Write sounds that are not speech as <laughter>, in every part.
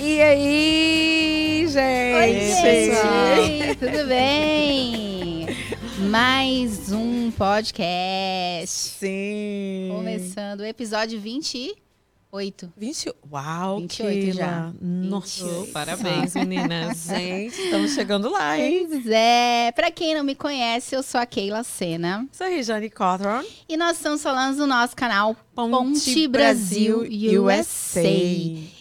E aí, gente? Oi, gente, tudo bem? Mais um podcast. Sim. Começando o episódio 28. 20... Uau, 28 Keila. já. Nossa, 28. Parabéns, meninas. <laughs> gente, estamos chegando lá, hein? Pois é, pra quem não me conhece, eu sou a Keila Sena Sou a Regiane Cotron. e nós estamos falando do nosso canal Ponte Ponte Brasil Brasil USA. USA.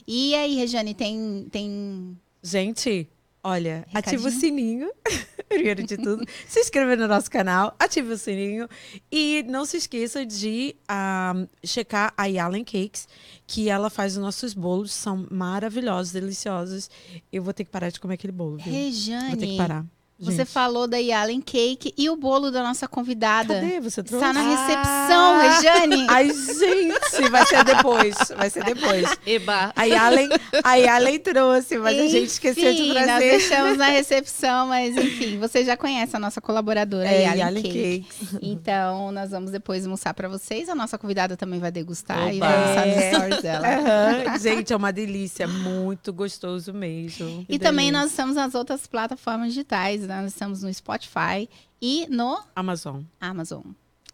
E aí, Regiane, tem, tem Gente, olha, ativa o Recadinho? sininho. <laughs> Primeiro de tudo, se inscreva no nosso canal, ative o sininho e não se esqueça de ah, checar a Yalen Cakes, que ela faz os nossos bolos, são maravilhosos, deliciosos. Eu vou ter que parar de comer aquele bolo, viu? Regiane. Vou ter que parar. Você gente. falou da Yalen Cake e o bolo da nossa convidada. Cadê? Você trouxe? Está na recepção, Ah! Regiane. <laughs> Ai, gente, vai ser depois. Vai ser depois. Eba. A Yalen, a Yalen trouxe, mas a gente esqueceu de Enfim, Nós trazer. deixamos na recepção, mas enfim, você já conhece a nossa colaboradora, É, Yalen Yalen Cake. Cakes. Então, nós vamos depois mostrar pra vocês. A nossa convidada também vai degustar e Oba. vai mostrar nos É. stories dela. Aham. <laughs> Gente, é uma delícia, muito gostoso mesmo. E também nós estamos nas outras plataformas digitais. Né? Nós estamos no Spotify e no Amazon. Amazon.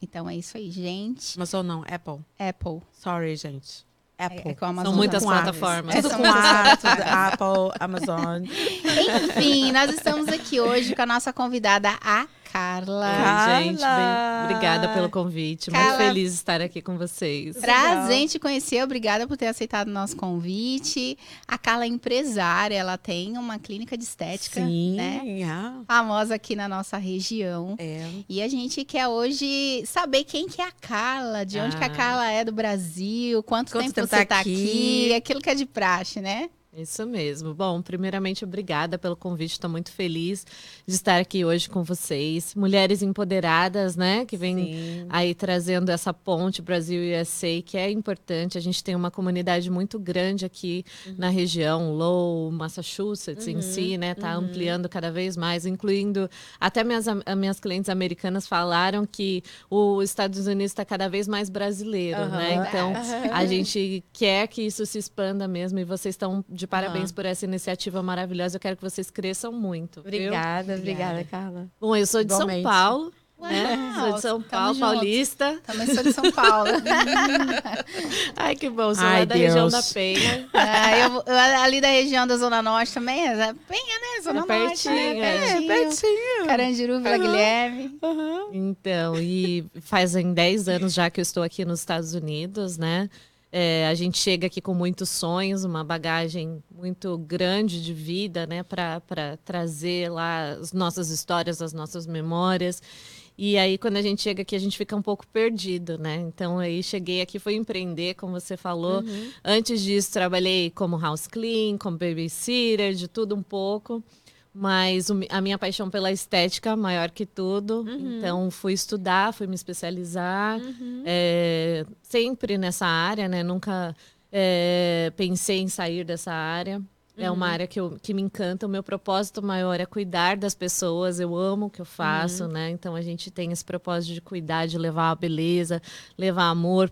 Então é isso aí, gente. Amazon não, Apple. Apple. Sorry, gente. Apple. É, é com Amazon. São muitas Com A. plataformas. Tudo É, com são A, tudo <laughs> Apple, Amazon. Enfim, nós estamos aqui hoje com a nossa convidada, a Carla. Carla. Gente, bem- obrigada pelo convite. Carla. Muito feliz de estar aqui com vocês. Prazer em te conhecer, obrigada por ter aceitado o nosso convite. A Carla é empresária, ela tem uma clínica de estética, Sim, né? ah, Famosa aqui na nossa região. é. E a gente quer hoje saber quem que é a Carla, de onde que a Ah. Carla é do Brasil, quanto, Quanto tempo, tempo você tá tá aqui. aqui, aquilo que é de praxe, né? Isso mesmo. Bom, primeiramente, obrigada pelo convite. Estou muito feliz de estar aqui hoje com vocês. Mulheres empoderadas, né? Que vem Sim. aí trazendo essa ponte Brasil e USA, que é importante. A gente tem uma comunidade muito grande aqui na região, Lowell, Massachusetts em si, né? Tá ampliando cada vez mais, incluindo até minhas, minhas clientes americanas falaram que os Estados Unidos está cada vez mais brasileiro, né? Então <laughs> a gente quer que isso se expanda mesmo e vocês estão de parabéns Aham. por essa iniciativa maravilhosa. Eu quero que vocês cresçam muito. Obrigada, Obrigada. obrigada, Carla. Bom, eu sou de Igualmente. São Paulo. né? Uau, Sou de São Paulo, paulista. <laughs> Também sou de São Paulo. Ai, que bom, sou Ai, lá da região Deus. da Penha. Ah, eu, eu ali da região da Zona Norte também, é Penha, né? Zona É Norte, né? pertinho, é. Pertinho. pertinho. Carandiru, Vila Guilherme. Então, e fazem 10 anos já que eu estou aqui nos Estados Unidos, né? É, a gente chega aqui com muitos sonhos, uma bagagem muito grande de vida, né? Para trazer lá as nossas histórias, as nossas memórias. E aí, quando a gente chega aqui, a gente fica um pouco perdido, né? Então, aí cheguei aqui, fui empreender, como você falou. Antes disso, trabalhei como house clean, como babysitter, de tudo um pouco. Mas a minha paixão pela estética, maior que tudo. Então, fui estudar, fui me especializar. é, sempre nessa área, né? Nunca é, pensei em sair dessa área. É uma área que, eu, que me encanta. O meu propósito maior é cuidar das pessoas. Eu amo o que eu faço, né? Então, a gente tem esse propósito de cuidar, de levar a beleza, levar amor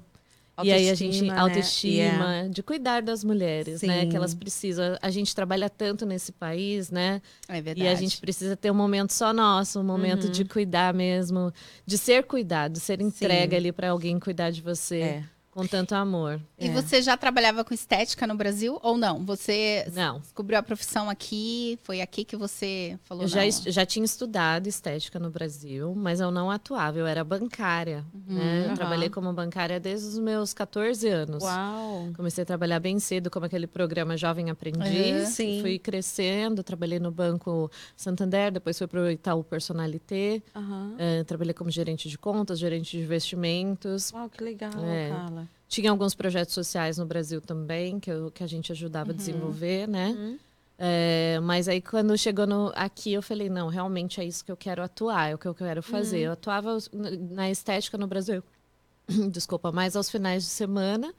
e aí a gente Autoestima, né? autoestima, Yeah. de cuidar das mulheres, né? Sim. Que elas precisam. A gente trabalha tanto nesse país, né? É verdade. E a gente precisa ter um momento só nosso, um momento Uhum. de cuidar mesmo, de ser cuidado, de ser entregue ali para alguém cuidar de você É. com tanto amor. E É. você já trabalhava com estética no Brasil ou não? Você Não. descobriu a profissão aqui? Foi aqui que você falou Eu já, já tinha estudado estética no Brasil, mas eu não atuava, eu era bancária. né? Eu Aham. trabalhei como bancária desde os meus 14 anos. Uau. Comecei a trabalhar bem cedo, como aquele programa Jovem Aprendiz. Uhum. Sim. Fui crescendo, trabalhei no Banco Santander, depois fui para o Itaú Personalité. Eh, trabalhei como gerente de contas, gerente de investimentos. Uau, que legal, É. Carla. Tinha alguns projetos sociais no Brasil também, que, eu- que a gente ajudava a desenvolver, né? Uhum. É, mas aí, quando chegou no- aqui, eu falei, não, realmente é isso que eu quero atuar, é o que eu quero fazer. Eu atuava na- na estética no Brasil, <coughs> desculpa, mais aos finais de semana.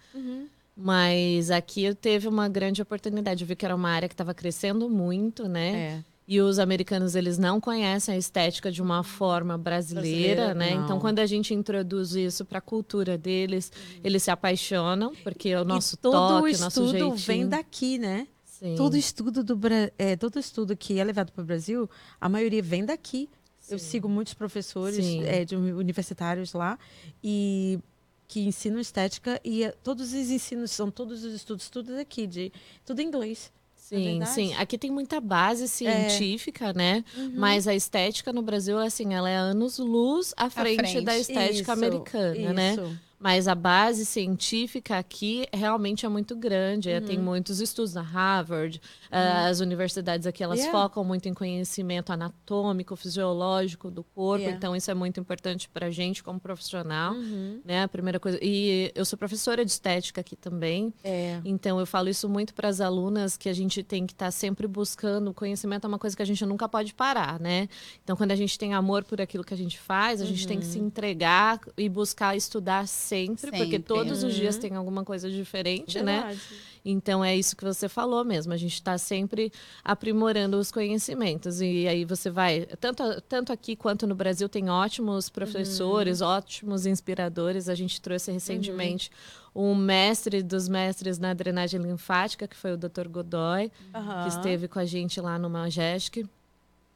Mas aqui eu teve uma grande oportunidade. Eu vi que era uma área que estava crescendo muito, né? É. E os americanos, eles não conhecem a estética de uma forma brasileira, Brasileira, né? não. Então, quando a gente introduz isso para a cultura deles, eles se apaixonam, porque é o nosso e todo toque, o nosso estudo jeitinho. vem daqui, né? Sim. Todo estudo do é, todo estudo que é levado para o Brasil, a maioria vem daqui. Eu Sim. sigo muitos professores é, de uni- universitários lá e que ensinam estética e é, todos os ensinos são todos os estudos tudo daqui de tudo em inglês. Sim? É. sim. Aqui tem muita base científica, né? Uhum. Mas a estética no Brasil, assim, ela é anos luz à frente, da estética Isso, americana, né? Mas a base científica aqui realmente é muito grande. é, Uhum. Tem muitos estudos na Harvard. ah, As universidades aqui, elas Yeah. focam muito em conhecimento anatômico, fisiológico do corpo. Yeah. Então, isso é muito importante para a gente como profissional. Uhum. Né? A primeira coisa. E eu sou professora de estética aqui também. É. Então, eu falo isso muito para as alunas, que a gente tem que estar sempre buscando. O conhecimento é uma coisa que a gente nunca pode parar, né? Então, quando a gente tem amor por aquilo que a gente faz, a gente tem que se entregar e buscar estudar sempre, porque Sempre. todos os dias Uhum. tem alguma coisa diferente, né? Verdade. Então, é isso que você falou mesmo. A gente está sempre aprimorando os conhecimentos. E aí você vai... Tanto, tanto aqui quanto no Brasil tem ótimos professores, ótimos inspiradores. A gente trouxe recentemente um mestre dos mestres na drenagem linfática, que foi o Dr. Godoy, Aham. que esteve com a gente lá no Majestic.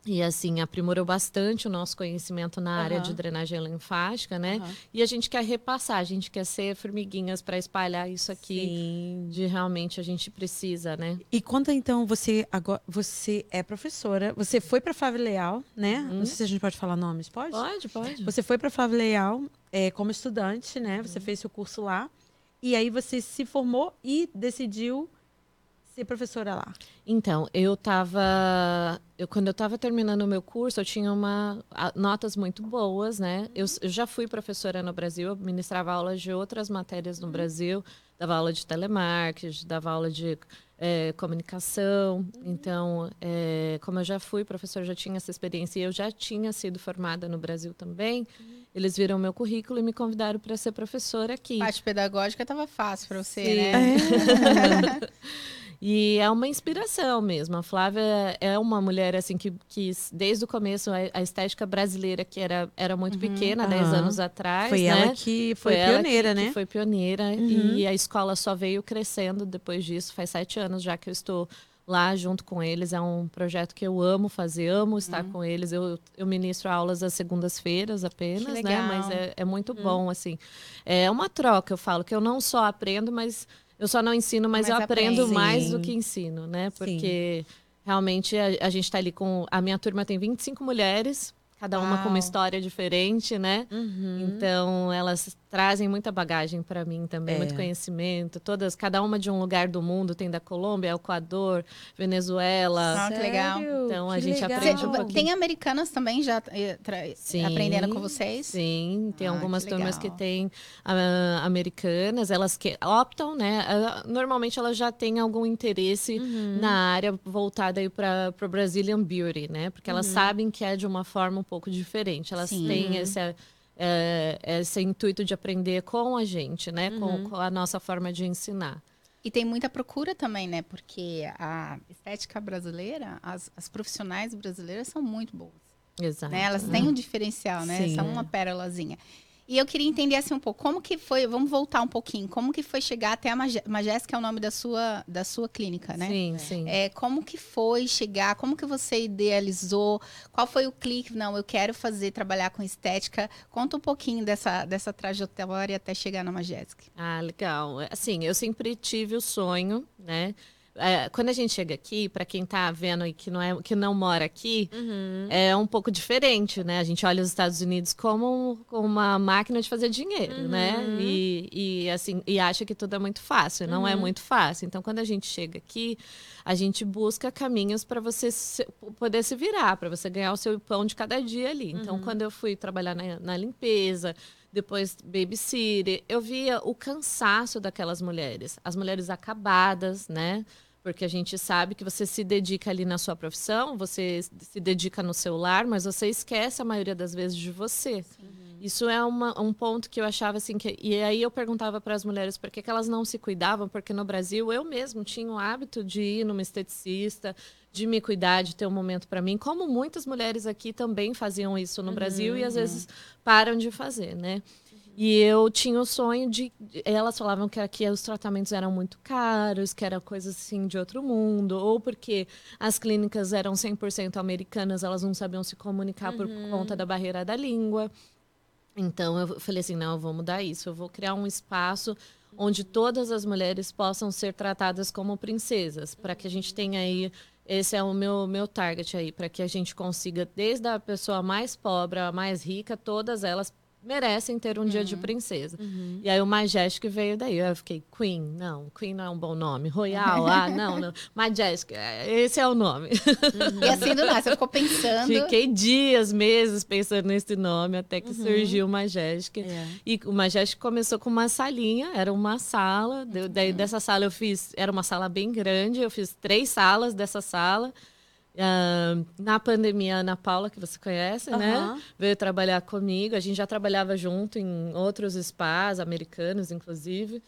E assim, aprimorou bastante o nosso conhecimento na área Aham. de drenagem linfática, né? Aham. E a gente quer repassar, a gente quer ser formiguinhas para espalhar isso aqui Sim. de realmente a gente precisa, né? E conta então, você agora você é professora, você foi para Flávio Leal, né? Uhum. Não sei se a gente pode falar nomes, pode? Pode, pode. Você foi para Flávio Leal é, como estudante, né? Uhum. Você fez seu curso lá e aí você se formou e decidiu ser professora lá. Então, eu estava. Eu, quando eu estava terminando o meu curso, eu tinha uma, a- notas muito boas, né? Eu, eu já fui professora no Brasil, eu ministrava aulas de outras matérias no Brasil, dava aula de telemarketing, dava aula de eh, comunicação. Então, eh, como eu já fui professora, já tinha essa experiência e eu já tinha sido formada no Brasil também, eles viram meu currículo e me convidaram para ser professora aqui. Parte pedagógica estava fácil para você, Sim. né? <laughs> <laughs> E é uma inspiração mesmo. A Flávia é uma mulher assim que, que desde o começo a, estética brasileira que era, era muito pequena, há 10 Aham. anos atrás, Foi né? ela que foi, ela pioneira, que, né? Que foi pioneira Uhum. e a escola só veio crescendo depois disso. Faz sete anos já que eu estou lá junto com eles. É um projeto que eu amo fazer, amo estar Uhum. com eles. Eu, eu ministro aulas às segundas-feiras apenas, né? Mas é, é muito Uhum. bom, assim. É uma troca, eu falo, que eu não só aprendo, mas eu só não ensino, mas, Mas eu aprendo aprende. mais do Sim. que ensino, né? Sim. Porque realmente a, a gente está ali com. A minha turma tem 25 mulheres, cada uma com Uau. uma história diferente, né? Uhum. Então, elas trazem muita bagagem para mim também, É. muito conhecimento. Todas, cada uma de um lugar do mundo, tem da Colômbia, Equador, Venezuela. Ah, que legal. Então, a Que gente legal. aprende Cê- um pouquinho. tem americanas também já eh, tra- Sim. aprendendo com vocês? Sim, tem Ah, algumas que turmas que têm ah, americanas, elas que optam, né? ah, normalmente elas já têm algum interesse Uhum. na área voltada aí para o Brazilian Beauty, né? Porque elas sabem que é de uma forma um pouco diferente. Elas Sim. têm esse, eh, esse intuito de aprender com a gente, né? Com, com a nossa forma de ensinar. E tem muita procura também, né? Porque a estética brasileira, as, as profissionais brasileiras são muito boas. Exato. né? Elas têm um diferencial, né? Sim. São uma pérolazinha. E eu queria entender assim um pouco, como que foi, vamos voltar um pouquinho, como que foi chegar até a Magé- Majestic, é o nome da sua, da sua clínica, né? Sim, sim. É, como que foi chegar, como que você idealizou, qual foi o clique, não, eu quero fazer, trabalhar com estética, conta um pouquinho dessa, dessa trajetória até chegar na Majestic. Ah, legal. Assim, eu sempre tive o sonho, né? É, quando a gente chega aqui, para quem tá vendo e que não, é, que não mora aqui, Uhum. é um pouco diferente, né? A gente olha os Estados Unidos como, como uma máquina de fazer dinheiro, né? E, e, assim, e acha que tudo é muito fácil. e Não é muito fácil. Então, quando a gente chega aqui, a gente busca caminhos para você se- poder se virar, para você ganhar o seu pão de cada dia ali. Então, quando eu fui trabalhar na, na limpeza, depois babysitter, eu via o cansaço daquelas mulheres, as mulheres acabadas, né? Porque a gente sabe que você se dedica ali na sua profissão, você se dedica no seu lar, mas você esquece a maioria das vezes de você. Isso é uma- um ponto que eu achava assim que e aí eu perguntava para as mulheres por que, que elas não se cuidavam, porque no Brasil eu mesmo tinha o hábito de ir numa esteticista, de me cuidar, de ter um momento para mim, como muitas mulheres aqui também faziam isso no Brasil e às vezes param de fazer, né? E eu tinha o sonho de. Elas falavam que aqui os tratamentos eram muito caros, que era coisa assim de outro mundo, ou porque as clínicas eram 100% americanas, elas não sabiam se comunicar por conta da barreira da língua. Então eu falei assim: não, eu vou mudar isso, eu vou criar um espaço onde todas as mulheres possam ser tratadas como princesas, para que a gente tenha aí esse é o meu, meu target aí, para que a gente consiga, desde a pessoa mais pobre a mais rica, todas elas merecem ter um dia de princesa. E aí o Majestic veio daí. Eu fiquei, Queen, não, Queen não é um bom nome. Royal, ah, <laughs> não, não. Majestic, esse é o nome. E assim do nada, você ficou pensando. Fiquei dias, meses pensando nesse nome, até que surgiu o Majestic. É. E o Majestic começou com uma salinha, era uma sala. Daí dessa sala eu fiz, era uma sala bem grande, eu fiz três salas dessa sala. Ah, na pandemia, a Ana Paula, que você conhece, né? Aham. Veio trabalhar comigo. A gente já trabalhava junto em outros spas, americanos, inclusive.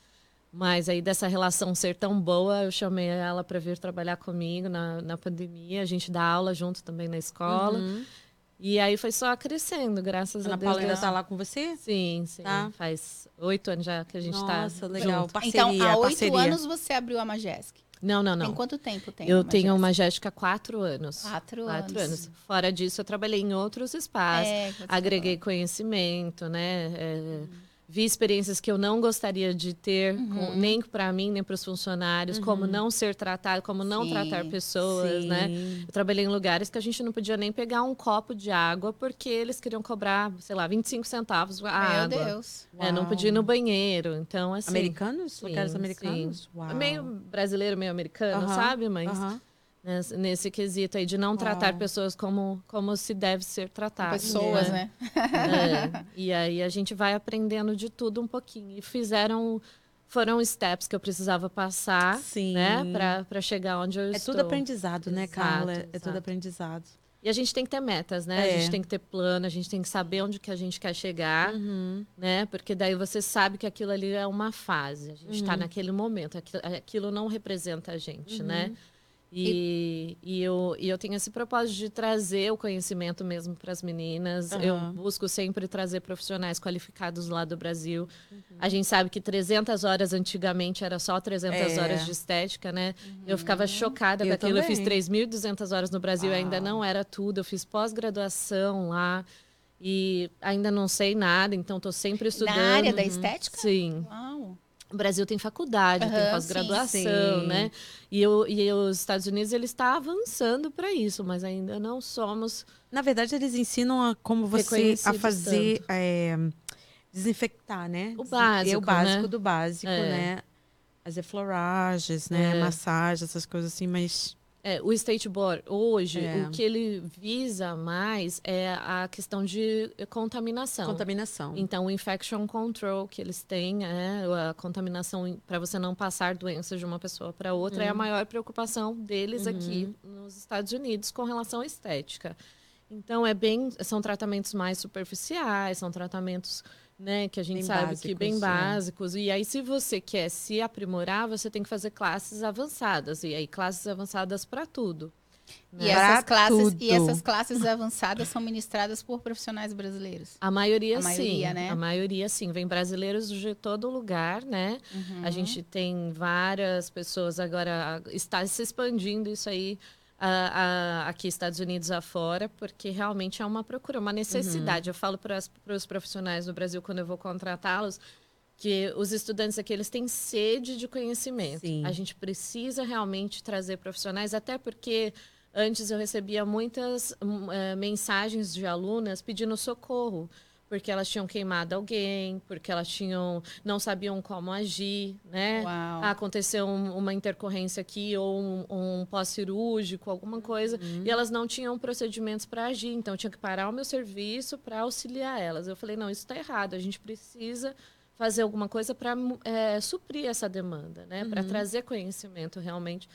Mas aí, dessa relação ser tão boa, eu chamei ela para vir trabalhar comigo na, na pandemia. A gente dá aula junto também na escola. E aí foi só crescendo, graças Ana a Deus. Paula ainda Deus- tá lá com você? Sim, sim. Tá. Faz oito anos já que a gente está. Nossa, legal. Parceria, Então, há oito anos você abriu a Majestic. Não, não, Tem não. quanto tempo tem? Eu tenho uma? Jéssica há quatro anos. Quatro Quatro anos. anos. Fora disso, eu trabalhei em outros espaços. É, agreguei conhecimento, né? É, Vi experiências que eu não gostaria de ter, Uhum. com- nem para mim, nem para os funcionários, como não ser tratado, como não Sim, tratar pessoas, né? Sim. Eu trabalhei em lugares que a gente não podia nem pegar um copo de água porque eles queriam cobrar, sei lá, 25 centavos a Meu água. Deus. É, não podia ir no banheiro. Então, assim. Americanos? sim, Lugares americanos? Meio brasileiro, meio americano, sabe? Mas. Nesse, nesse quesito aí de não tratar Uau. pessoas como, como se deve ser tratado. Pessoas, né? né? É, e aí a gente vai aprendendo de tudo um pouquinho. E fizeram. Foram steps que eu precisava passar, Sim. né? Pra chegar onde eu É estou. tudo aprendizado, né, Exato, Carla? É exato. tudo aprendizado. E a gente tem que ter metas, né? A É. gente tem que ter plano, a gente tem que saber onde que a gente quer chegar, Uhum. né? Porque daí você sabe que aquilo ali é uma fase. A gente está Uhum. naquele momento. Aquilo, aquilo não representa a gente, né? E, e, eu, e eu tenho esse propósito de trazer o conhecimento mesmo para as meninas. Eu Aham. busco sempre trazer profissionais qualificados lá do Brasil. Uhum. A gente sabe que 300 horas antigamente era só 300 É. horas de estética, né? Eu ficava chocada Eu com aquilo. Eu fiz também. 3.200 horas no Brasil, ainda Uau. não era tudo. Eu fiz pós-graduação lá e ainda não sei nada, então estou sempre estudando. Na área da estética? Sim. Uau. O Brasil tem faculdade, tem Aham, pós-graduação, né? E, o- e os Estados Unidos ele está avançando para isso, mas ainda não somos. Na verdade, eles ensinam a como você a fazer é, desinfectar, né? O básico, É o básico né? do básico, É. né? As efloragens, né? É. Massagem, essas coisas assim, mas É, o State Board hoje, É. o que ele visa mais é a questão de contaminação. contaminação. Então, o infection control que eles têm, é, a contaminação para você não passar doenças de uma pessoa para outra, é a maior preocupação deles aqui nos Estados Unidos com relação à estética. Então, é bem, são tratamentos mais superficiais, são tratamentos né, que a gente Bem sabe que bem básicos, é. básicos. E aí, se você quer se aprimorar, você tem que fazer classes avançadas. E aí, classes avançadas para tudo. E né? essas, Pra classes, tudo. e essas classes avançadas são ministradas por profissionais brasileiros. A maioria, A maioria, sim. né? A maioria, sim. Vem brasileiros de todo lugar, né? Uhum. A gente tem várias pessoas agora. Está se expandindo isso aí a- a- aqui Estados Unidos afora, porque realmente é uma procura, uma necessidade. Uhum. Eu falo para os profissionais do Brasil, quando eu vou contratá-los, que os estudantes aqui eles têm sede de conhecimento. Sim. A gente precisa realmente trazer profissionais, até porque antes eu recebia muitas eh, mensagens de alunas pedindo socorro, porque elas tinham queimado alguém, porque elas tinham não sabiam como agir, né? Uau. Aconteceu um- uma intercorrência aqui ou um, um pós-cirúrgico, alguma coisa, e elas não tinham procedimentos para agir, então eu tinha que parar o meu serviço para auxiliar elas. Eu falei, não, isso está errado, a gente precisa fazer alguma coisa para suprir essa demanda, né? Para trazer conhecimento realmente.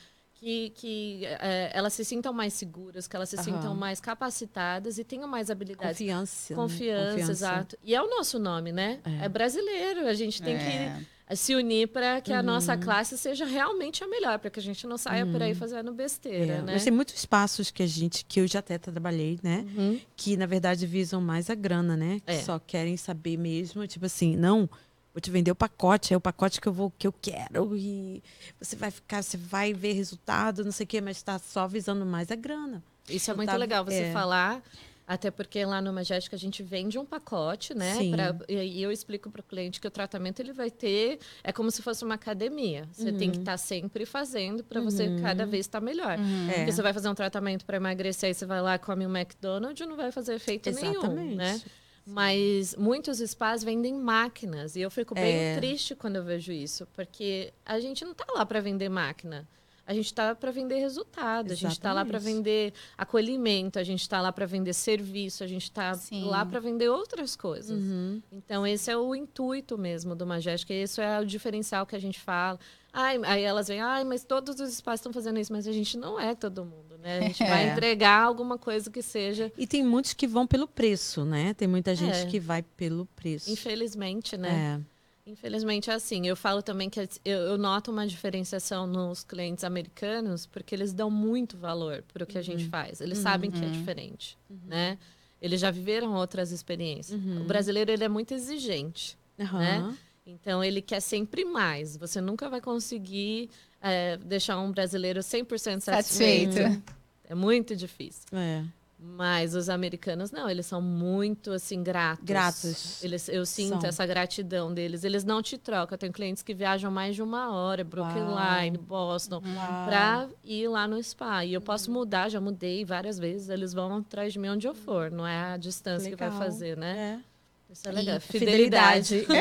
Que, que eh, elas se sintam mais seguras, que elas se Aham. sintam mais capacitadas e tenham mais habilidades Confiança. né? Confiança, exato. E é o nosso nome, né? É. É, brasileiro. A gente tem É. que se unir para que a nossa classe seja realmente a melhor, para que a gente não saia por aí fazendo besteira, É, né? Mas tem muitos espaços que a gente, que eu já até trabalhei, né? Uhum. Que na verdade visam mais a grana, né? Que É. só querem saber mesmo, tipo assim, não, vou te vender o pacote, é o pacote que eu vou, que eu quero, e você vai ficar, você vai ver resultado, não sei o quê, mas está só visando mais a grana. Isso é muito tá- legal você é. falar, até porque lá no Majestic a gente vende um pacote, né? Pra- e aí eu explico para o cliente que o tratamento ele vai ter, é como se fosse uma academia. Você tem Uhum. que estar sempre fazendo para você cada vez estar melhor. É. Porque você vai fazer um tratamento para emagrecer, aí você vai lá come um McDonald's, não vai fazer efeito nenhum, Exatamente. né? Mas muitos spas vendem máquinas e eu fico bem É. triste quando eu vejo isso, porque a gente não está lá para vender máquina. A gente está para vender resultado, a gente está lá para Exatamente. vender acolhimento, a gente está lá para vender serviço, a gente está lá para vender outras coisas. Uhum. Então, esse é o intuito mesmo do Majestic, e isso é o diferencial que a gente fala. Ai, aí elas vêm, ai, mas todos os espaços estão fazendo isso, mas a gente não é todo mundo, né? A gente <laughs> vai É. entregar alguma coisa que seja, E tem muitos que vão pelo preço, né? Tem muita gente É. que vai pelo preço. infelizmente, né? É. Infelizmente é assim. Eu falo também que eu, eu noto uma diferenciação nos clientes americanos, porque eles dão muito valor para o que a Uhum. gente faz. Eles sabem que é diferente, né? Eles já viveram outras experiências. Uhum. O brasileiro ele é muito exigente. Né? Então ele quer sempre mais. Você nunca vai conseguir é, deixar um brasileiro 100% satisfeito. Satisfeito. É muito difícil. É. Mas os americanos não, eles são muito assim gratos. Gratos. Eles, eu sinto São. essa gratidão deles. Eles não te trocam. Eu tenho clientes que viajam mais de uma hora, Brookline, Boston, para ir lá no spa. E eu posso mudar, já mudei várias vezes. Eles vão atrás de mim onde eu for. Não é a distância que vai Legal. fazer, né? É. Isso é legal. E Fidelidade. <laughs>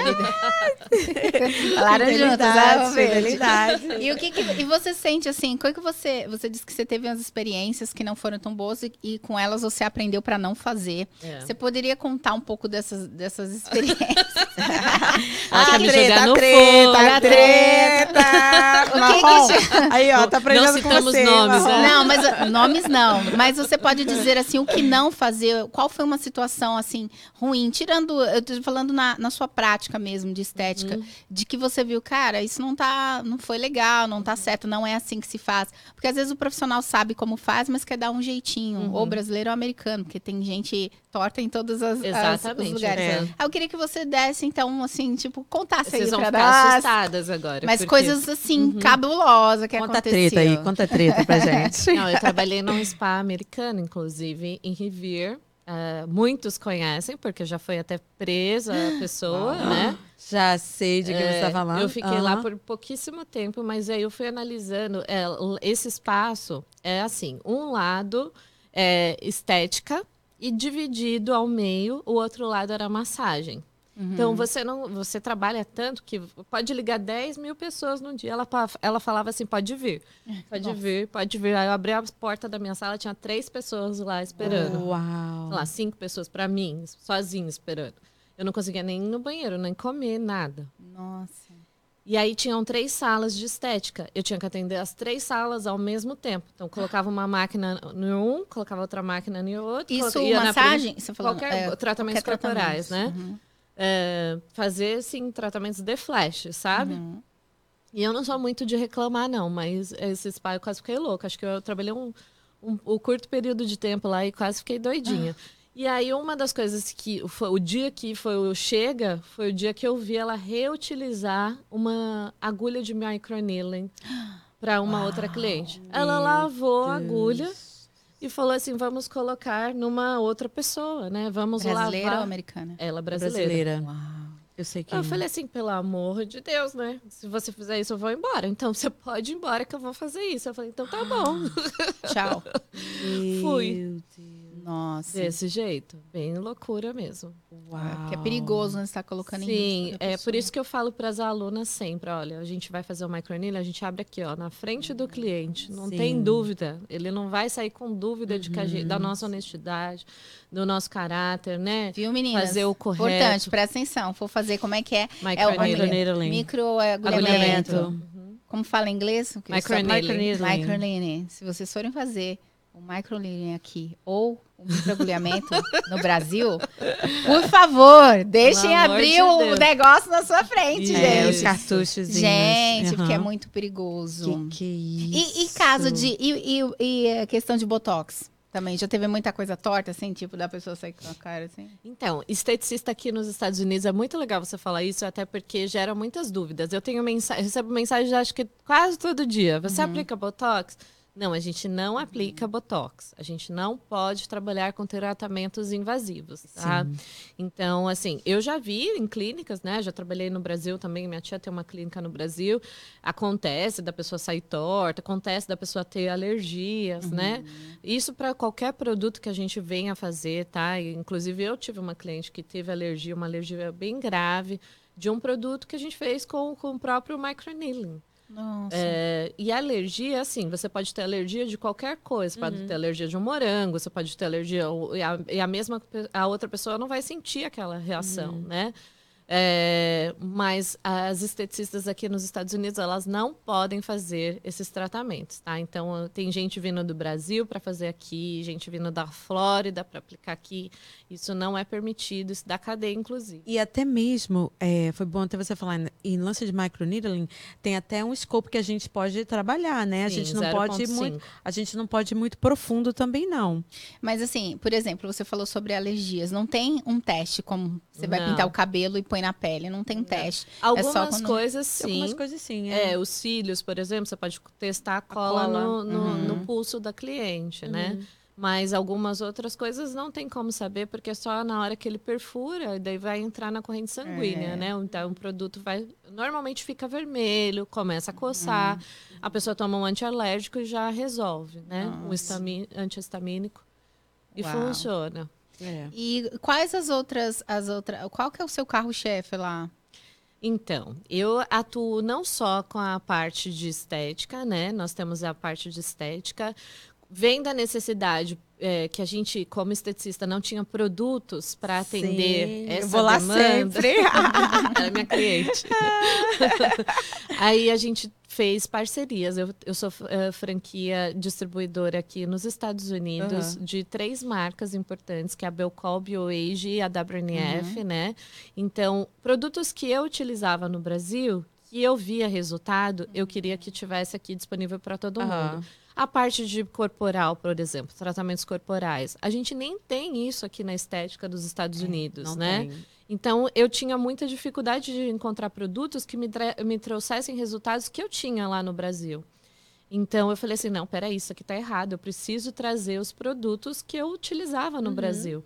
Falaram juntos, né, Alvete? fidelidade. E o que, que- e você sente assim? Qual que você você disse que você teve umas experiências que não foram tão boas e, e com elas você aprendeu para não fazer. É. Você poderia contar um pouco dessas dessas experiências? <laughs> Quer me treta, no treta, a treta. Marrom. Aí, ó, Não- tá aprendendo não com citamos você. nomes, né? Não, mas uh, nomes não. Mas você pode dizer assim o que não fazer. Qual foi uma situação assim ruim? Tirando, eu tô falando na, na sua prática mesmo de estética, de que você viu, cara, isso não tá, não foi legal, não tá certo, não é assim que se faz. Porque às vezes o profissional sabe como faz, mas quer dar um jeitinho, ou brasileiro ou americano, porque tem gente torta em todos as, as- Exatamente. os lugares. é. Eu queria que você desse então assim, tipo, contasse Vocês aí vão pra ficar nós. assustadas agora. Mas porque- coisas assim, cabulosas que Conta aconteceu. treta aí, conta a treta pra <laughs> gente. Não, eu trabalhei num spa americano, inclusive, em Revere. Ah, muitos conhecem, porque já foi até presa a pessoa, <gasps> né? Já sei de que você tá É, falando. Eu fiquei lá Aham. por pouquíssimo tempo, mas aí eu fui analisando. é, esse espaço é assim: um lado é estética e dividido ao meio, o outro lado era massagem. Então você não, você trabalha tanto que pode ligar 10 mil pessoas no dia. Ela, ela falava assim: pode vir, pode Nossa. vir, pode vir. Aí eu abri a porta da minha sala, tinha três pessoas lá esperando Uau. sei lá, cinco pessoas pra mim, sozinha esperando. Eu não conseguia nem ir no banheiro, nem comer, nada. Nossa. E aí tinham três salas de estética. Eu tinha que atender as três salas ao mesmo tempo. Então colocava uma máquina no um, colocava outra máquina no outro. Isso, coloca- ia na massagem? Você falou, qualquer é, tratamentos qualquer corporais, tratamento. né? Uhum. É, fazer, assim, tratamentos de flash, sabe? Uhum. E eu não sou muito de reclamar, não, mas esse spa eu quase fiquei louca. Acho que eu trabalhei um, um, um curto período de tempo lá e quase fiquei doidinha. E aí, uma das coisas que. Foi, o dia que foi o Chega foi o dia que eu vi ela reutilizar uma agulha de microneedling para uma outra cliente. Ela lavou a agulha e falou assim: vamos colocar numa outra pessoa, né? Vamos Brasileira ou lavar. americana? Ela brasileira. brasileira. Uau. Eu sei que. Eu falei assim, pelo amor de Deus, né? Se você fizer isso, eu vou embora. Então você pode ir embora que eu vou fazer isso. Eu falei, então tá bom. Tchau. <laughs> fui. Nossa. Desse jeito. Bem loucura mesmo. Uau. Que é perigoso, né? Você tá colocando em Sim, risco. a é por isso que eu falo para as alunas sempre, olha, a gente vai fazer o microneedling, a gente abre aqui, ó, na frente do cliente. Não Sim. tem dúvida. Ele não vai sair com dúvida de que a gente, da nossa honestidade, do nosso caráter, né? Viu, meninas? Fazer o correto. Importante, presta atenção. For fazer como é que é? É o Microneedling. Microneedling. micro é, agulhamento. Agulhamento. Como fala em inglês? Só- Microneedling. Se vocês forem fazer, o microneedling aqui ou o microagulhamento <laughs> no Brasil, por favor, deixem abrir de o negócio na sua frente, É, os gente. cartuchos. Gente, porque é muito perigoso. Que, que isso? E, e caso de. E, e, e a questão de botox? Também já teve muita coisa torta, assim, tipo, da pessoa sair com a cara assim. Então, esteticista aqui nos Estados Unidos é muito legal você falar isso, até porque gera muitas dúvidas. Eu tenho mensagem, recebo mensagem acho que quase todo dia. Você aplica botox? Não, a gente não aplica botox. A gente não pode trabalhar com tratamentos invasivos, tá? Então, assim, eu já vi em clínicas, né? Já trabalhei no Brasil também. Minha tia tem uma clínica no Brasil. Acontece da pessoa sair torta, acontece da pessoa ter alergias, né? Isso para qualquer produto que a gente venha fazer, tá? E, inclusive, eu tive uma cliente que teve alergia, uma alergia bem grave, de um produto que a gente fez com, com o próprio microneedling. Nossa. É, e a alergia, assim, você pode ter alergia de qualquer coisa. Você pode ter alergia de um morango, você pode ter alergia. E a, e a mesma a outra pessoa não vai sentir aquela reação, né? É, mas as esteticistas aqui nos Estados Unidos, elas não podem fazer esses tratamentos, tá? Então, tem gente vindo do Brasil para fazer aqui, gente vindo da Flórida para aplicar aqui. Isso não é permitido, isso dá cadeia, inclusive. E até mesmo, é, foi bom até você falar, em lance de microneedling, tem até um escopo que a gente pode trabalhar, né? a Sim, gente não pode ir 0,5. muito, a gente não pode ir muito profundo também não. Mas assim, por exemplo, você falou sobre alergias. Não tem um teste como você vai Não. pintar o cabelo e põe na pele. Não tem um teste. Algumas só quando- coisas, sim. Algumas coisas sim. É, os cílios, por exemplo, você pode testar a cola, cola. No, no- Uhum. no pulso da cliente, né? Mas algumas outras coisas não tem como saber, porque é só na hora que ele perfura, e daí vai entrar na corrente sanguínea, É. né? Então o produto vai. Normalmente fica vermelho, começa a coçar, a pessoa toma um antialérgico e já resolve, né? Um Nossa. estami- antihistamínico. E Uau. funciona. É. E quais as outras, as outras. Qual que é o seu carro-chefe lá? Então, eu atuo não só com a parte de estética, né? Nós temos a parte de estética. Vem da necessidade é, que a gente, como esteticista, não tinha produtos para atender Sim, essa eu vou lá demanda. sempre. <laughs> Ela é minha cliente. <laughs> Aí a gente fez parcerias. Eu, eu sou eh, franquia distribuidora aqui nos Estados Unidos Aham. de três marcas importantes, que é a Belcol, BioAge e a WNF, Uhum. né? Então, produtos que eu utilizava no Brasil, que eu via resultado, eu queria que tivesse aqui disponível para todo Aham. mundo. A parte de corporal, por exemplo, tratamentos corporais. A gente nem tem isso aqui na estética dos Estados Unidos, Não né? tem. Então, eu tinha muita dificuldade de encontrar produtos que me, me trouxessem resultados que eu tinha lá no Brasil. Então, eu falei assim: não, peraí, isso aqui está errado. Eu preciso trazer os produtos que eu utilizava no Brasil.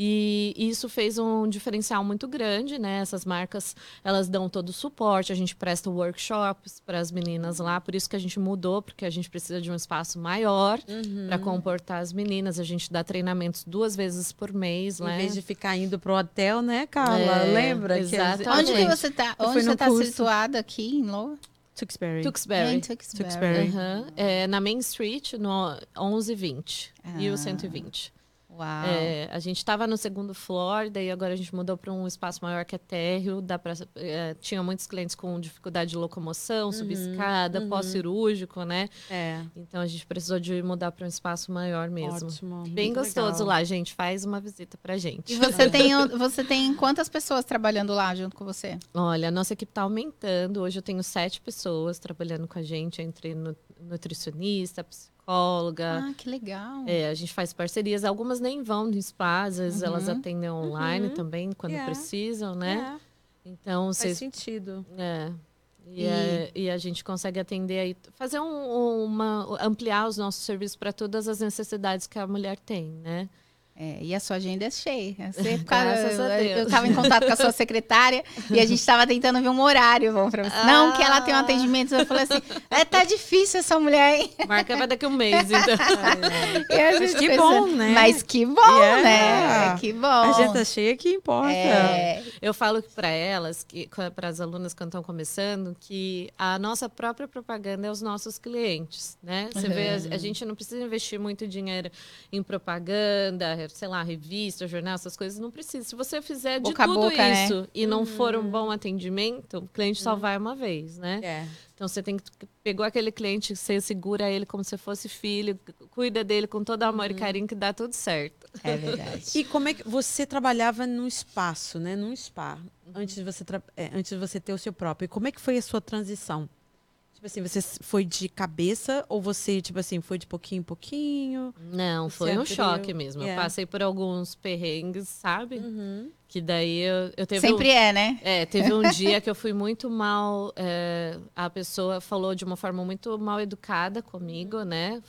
E isso fez um diferencial muito grande, né? Essas marcas, elas dão todo o suporte, a gente presta workshops para as meninas lá, por isso que a gente mudou, porque a gente precisa de um espaço maior para comportar as meninas. A gente dá treinamentos duas vezes por mês, Em né? vez de ficar indo pro hotel, né, Carla? É, Lembra? exatamente. Onde que você tá? Onde você tá curso. situada aqui em Loa? Tewksbury. Tewksbury. Em Tewksbury. Tewksbury. Aham. É, na Main Street, no 1120 e Ah. o 120. Uau. É, a gente estava no segundo floor, daí agora a gente mudou para um espaço maior que é térreo. Dá pra, é, tinha muitos clientes com dificuldade de locomoção, subir escada, pós-cirúrgico, né? É. Então a gente precisou de mudar para um espaço maior mesmo. Ótimo. Bem gostoso legal. lá, gente. Faz uma visita pra gente. E você <laughs> tem, você tem quantas pessoas trabalhando lá junto com você? Olha, a nossa equipe está aumentando. Hoje eu tenho sete pessoas trabalhando com a gente, entre nu- nutricionista, psicóloga. Ah, que legal. É, a gente faz parcerias. Algumas nem vão no spa, às vezes elas atendem online Uhum. também, quando Yeah. precisam, né? É, Então, faz vocês. sentido. É. E, E- é, e a gente consegue atender aí, fazer um- uma. ampliar os nossos serviços para todas as necessidades que a mulher tem, né? É, e a sua agenda é cheia. Você, <laughs> Graças a eu- estava em contato com a sua secretária <laughs> e a gente estava tentando ver um horário bom para você. Não, que ela tem um atendimento. Eu falei assim: é, tá difícil essa mulher, hein? <laughs> Marca vai daqui a um mês, então. A Mas que pensando, bom, né? Mas que bom, Yeah. né? Que bom. A agenda cheia que importa. É, Eu falo para elas, para as alunas que estão começando, que a nossa própria propaganda é os nossos clientes, né? Você vê, a, a gente não precisa investir muito dinheiro em propaganda, sei lá, revista, jornal, essas coisas, não precisa. Se você fizer de Boca a tudo boca, né? isso e não for Uhum. um bom atendimento, o cliente só vai uma vez, né? É. Então você tem que pegou aquele cliente, você segura ele como se fosse filho, cuida dele com todo amor e carinho que dá tudo certo. É verdade. <laughs> E como é que você trabalhava num espaço, né? Num spa, antes de você tra- é, antes de você ter o seu próprio. E como é que foi a sua transição? Tipo assim, você foi de cabeça ou você, tipo assim, foi de pouquinho em pouquinho? Não, foi um abriu, choque mesmo. é. Eu passei por alguns perrengues, sabe? Uhum. Que daí eu, eu teve Sempre é, né? É, teve um <laughs> dia que eu fui muito mal. é, a pessoa falou de uma forma muito mal educada comigo, né?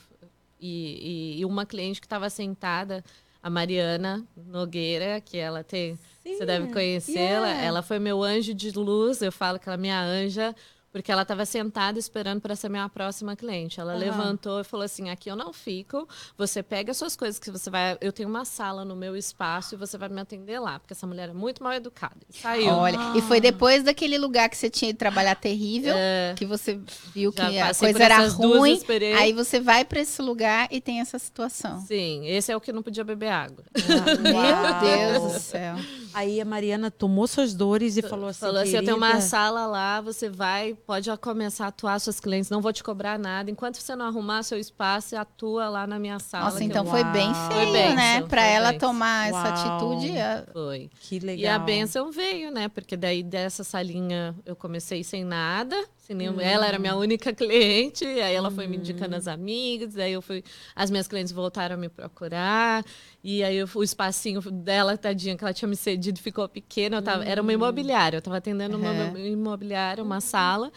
E, e- e uma cliente que estava sentada, a Mariana Nogueira, que ela tem. você deve conhecê-la. yeah. Ela foi meu anjo de luz. Eu falo que ela é minha anja. Porque ela estava sentada esperando para ser minha próxima cliente. Ela Aham. levantou e falou assim: aqui eu não fico. Você pega as suas coisas que você vai. Eu tenho uma sala no meu espaço e você vai me atender lá. Porque essa mulher é muito mal educada. E saiu. Olha, e foi depois daquele lugar que você tinha ido trabalhar terrível, É. que você viu que a coisa era ruim. Aí você vai pra esse lugar e tem essa situação. Sim, esse é o que não podia beber água. Meu <laughs> Deus do céu. Aí a Mariana tomou suas dores e falou assim: Falou assim: eu tenho uma "Querida, sala lá, você vai, pode começar a atuar suas clientes, não vou te cobrar nada. Enquanto você não arrumar seu espaço, atua lá na minha sala. Nossa, então eu... foi bem feio, Foi bênção, né? Pra ela bênção. tomar essa Uau. atitude. é- Foi. Que legal. E a benção veio, né? Porque daí dessa salinha eu comecei sem nada. Sem nenhum... Ela era minha única <laughs> cliente, aí ela foi me indicando as amigas, aí eu fui. As minhas clientes voltaram a me procurar. E aí eu o espacinho dela, tadinha, que ela tinha me cedido, ficou pequeno. Eu tava... Era uma imobiliária, eu estava atendendo uma imobiliária, uma sala.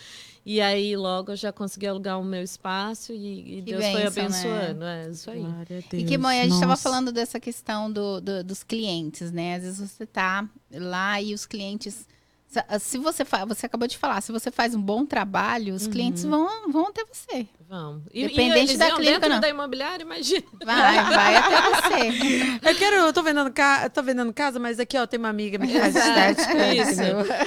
E aí logo eu já consegui alugar o meu espaço e, e Deus foi bênção, né? abençoando. É isso aí. E que mãe, a gente estava falando dessa questão do, do- dos clientes, né? Às vezes você tá lá e os clientes. Se- Se você fa- você acabou de falar, se você faz um bom trabalho, os clientes vão, vão até você. Vamos. E, Dependente e eles da clínica, dentro não. da imobiliária, imagina. Vai, vai até você. <laughs> Eu quero, eu tô vendendo, ca... eu tô vendendo casa, mas aqui, ó, tem uma amiga que faz estética. isso.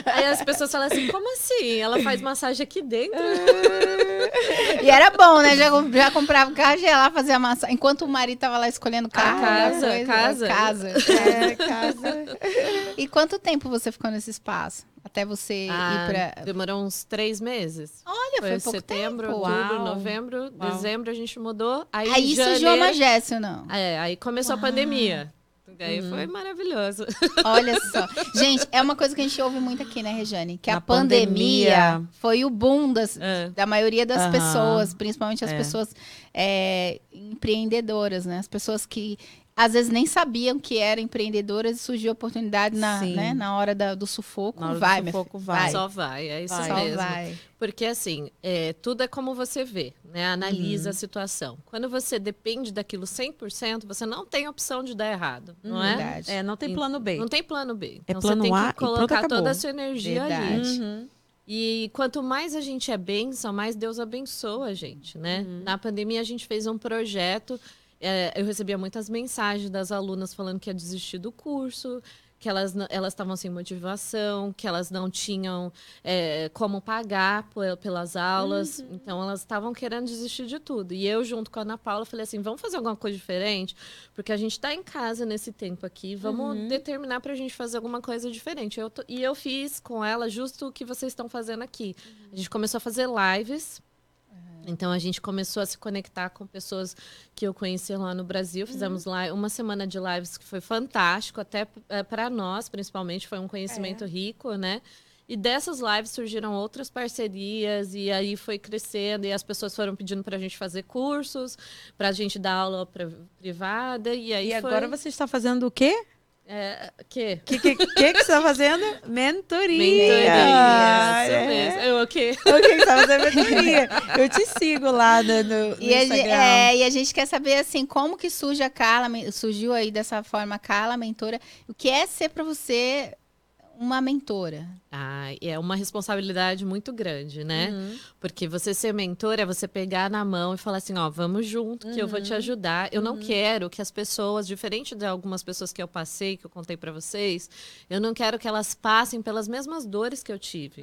Aí as pessoas falam assim, como assim? Ela faz massagem aqui dentro? <laughs> E era bom, né? Já, já comprava o carro, já ia lá fazer a massa. Enquanto o marido tava lá escolhendo carro. casa, coisa, casa. Casa. É, casa. <laughs> E quanto tempo você ficou nesse espaço? Até você Ah, ir pra. Demorou uns três meses. Olha, foi, Foi pouco setembro, tempo. outubro, Uau. novembro, Uau. dezembro a gente mudou. Aí, Aí em surgiu a janeiro, Magécio, não. é, aí começou a pandemia. Daí Uhum. foi maravilhoso. <laughs> Olha só. Gente, é uma coisa que a gente ouve muito aqui, né, Rejane? Que Na a pandemia, pandemia. foi o boom das, É. da maioria das Aham. pessoas, principalmente as É. pessoas é, empreendedoras, né? As pessoas que às vezes nem sabiam que eram empreendedoras e surgiu a oportunidade na, né, na hora da- do sufoco. Na hora do vai, minha sufoco, filha, vai. Só vai, é isso Vai. Só mesmo. vai. Porque assim, é, tudo é como você vê, né? Analisa Uhum. a situação. Quando você depende daquilo 100%, você não tem opção de dar errado, não é? Verdade. É, não tem plano B. Não tem plano B. É Então plano você tem A e que colocar toda a sua energia ali. Verdade. Uhum. E quanto mais a gente é bênção, mais Deus abençoa a gente, né? Uhum. Na pandemia a gente fez um projeto, é, eu recebia muitas mensagens das alunas falando que ia desistir do curso, que elas elas estavam sem motivação, que elas não tinham é, como pagar pe- pelas aulas, Uhum. então elas estavam querendo desistir de tudo. E eu, junto com a Ana Paula, falei assim: vamos fazer alguma coisa diferente, porque a gente está em casa nesse tempo aqui, vamos Uhum. determinar para a gente fazer alguma coisa diferente. Eu tô- e eu fiz com ela justo o que vocês estão fazendo aqui. A gente começou a fazer lives. Então a gente começou a se conectar com pessoas que eu conheci lá no Brasil. Fizemos lá uma semana de lives que foi fantástico, até para nós, principalmente, foi um conhecimento rico, né? E dessas lives surgiram outras parcerias, e aí foi crescendo, e as pessoas foram pedindo para a gente fazer cursos, para a gente dar aula privada, e aí E foi... agora você está fazendo o quê? É, que? O que, que, que, que você está fazendo? Mentoria. Mentoria, isso É. mesmo. Eu, o quê? O que que você está fazendo? Mentoria. Eu te sigo lá no, no, E a, gente, Instagram. é, e a gente quer saber assim, como que surge a Carla, surgiu aí dessa forma a Carla, mentora, o que é ser para você uma mentora? Ah, é uma responsabilidade muito grande, né? Uhum. Porque você ser mentor é você pegar na mão e falar assim, ó, vamos junto, que eu vou te ajudar. Eu não quero que as pessoas, diferente de algumas pessoas que eu passei, que eu contei para vocês, eu não quero que elas passem pelas mesmas dores que eu tive,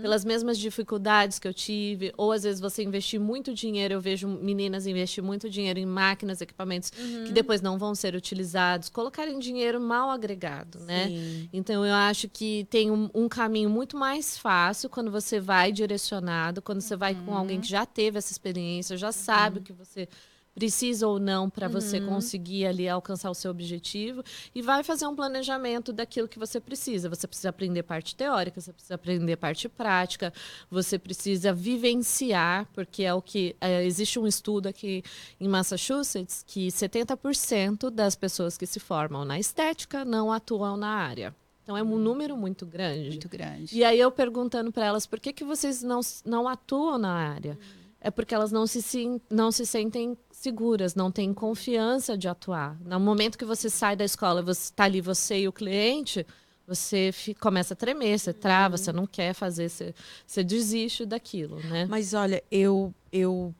pelas mesmas dificuldades que eu tive, ou às vezes você investir muito dinheiro, eu vejo meninas investir muito dinheiro em máquinas, equipamentos que depois não vão ser utilizados, colocarem dinheiro mal agregado, né? Sim. Então eu acho que tem um, um caminho muito mais fácil quando você vai direcionado, quando você vai com alguém que já teve essa experiência, já sabe o que você precisa ou não para você conseguir ali alcançar o seu objetivo e vai fazer um planejamento daquilo que você precisa. Você precisa aprender parte teórica, você precisa aprender parte prática, você precisa vivenciar, porque é o que é, existe um estudo aqui em Massachusetts que 70% das pessoas que se formam na estética não atuam na área. Então é um número muito grande. Muito grande. E aí eu perguntando para elas por que, que vocês não, não atuam na área? É porque elas não se, não se sentem seguras, não têm confiança de atuar. No momento que você sai da escola, você está ali, você e o cliente, você fi- começa a tremer, você trava, você não quer fazer, você, você desiste daquilo, né? Mas olha, eu eu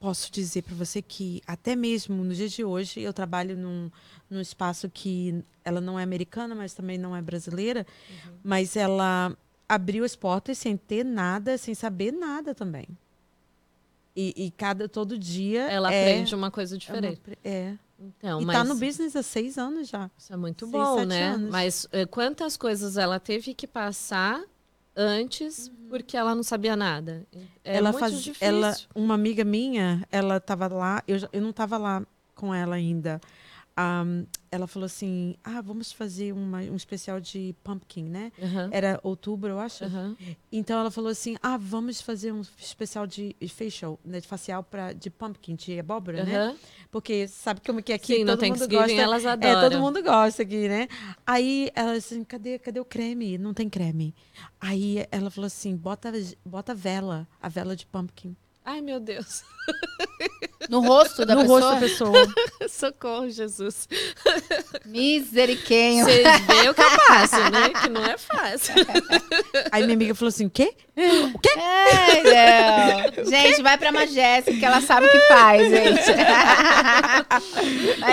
posso dizer para você que até mesmo no dia de hoje eu trabalho num, num espaço que ela não é americana, mas também não é brasileira, mas ela abriu as portas sem ter nada, sem saber nada também. E, e cada todo dia Ela é, aprende uma coisa é uma diferente. é. Então, e mas tá no business há seis anos já. isso é muito seis, bom, né? anos. Mas eh, quantas coisas ela teve que passar antes porque ela não sabia nada? É ela muito faz, difícil. ela, uma amiga minha, ela tava lá, eu, eu não tava lá com ela ainda. Ahm, ela falou assim: Ah, vamos fazer uma, um especial de pumpkin, né? Aham, Era outubro, eu acho. aham. Então ela falou assim: Ah, vamos fazer um especial de facial, né, de facial pra, de pumpkin, de abóbora, né? Aham. Porque sabe como que aqui Sim, no todo mundo Thanksgiving gosta. elas É, adoram. todo mundo gosta aqui, né? Aí ela assim, cadê, cadê o creme? Não tem creme. Aí ela falou assim, bota, bota vela, a vela de pumpkin. Ai, meu Deus. <laughs> No rosto da no pessoa? rosto da pessoa. <laughs> Socorro, Jesus. Miseriquenho. Vocês veem o que eu passo, né? Que não é fácil. Aí minha amiga falou assim, o quê? Ai, não. <laughs> Gente, vai pra Magéssica, que ela sabe o que faz, <laughs> gente.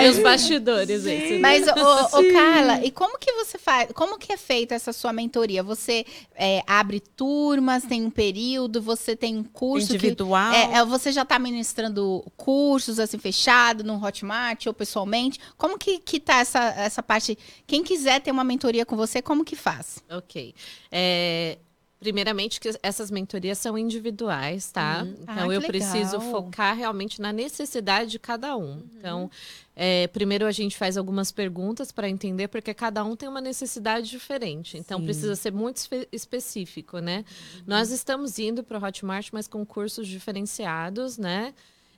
E os bastidores, esse. Mas, ô, ô, Carla, e como que você faz? Como que é feita essa sua mentoria? Você é, abre turmas, tem um período, você tem um curso que- Individual. é, é, você já está ministrando cursos assim fechado no Hotmart ou pessoalmente? Como que, que tá essa, essa parte? Quem quiser ter uma mentoria com você, como que faz? Ok. É, primeiramente, que essas mentorias são individuais, tá? Uhum. Ah, Então, que eu preciso focar realmente na necessidade de cada um. Então, é, primeiro a gente faz algumas perguntas para entender, porque cada um tem uma necessidade diferente. Então, Sim. precisa ser muito espe- específico, né? Nós estamos indo para o Hotmart, mas com cursos diferenciados, né?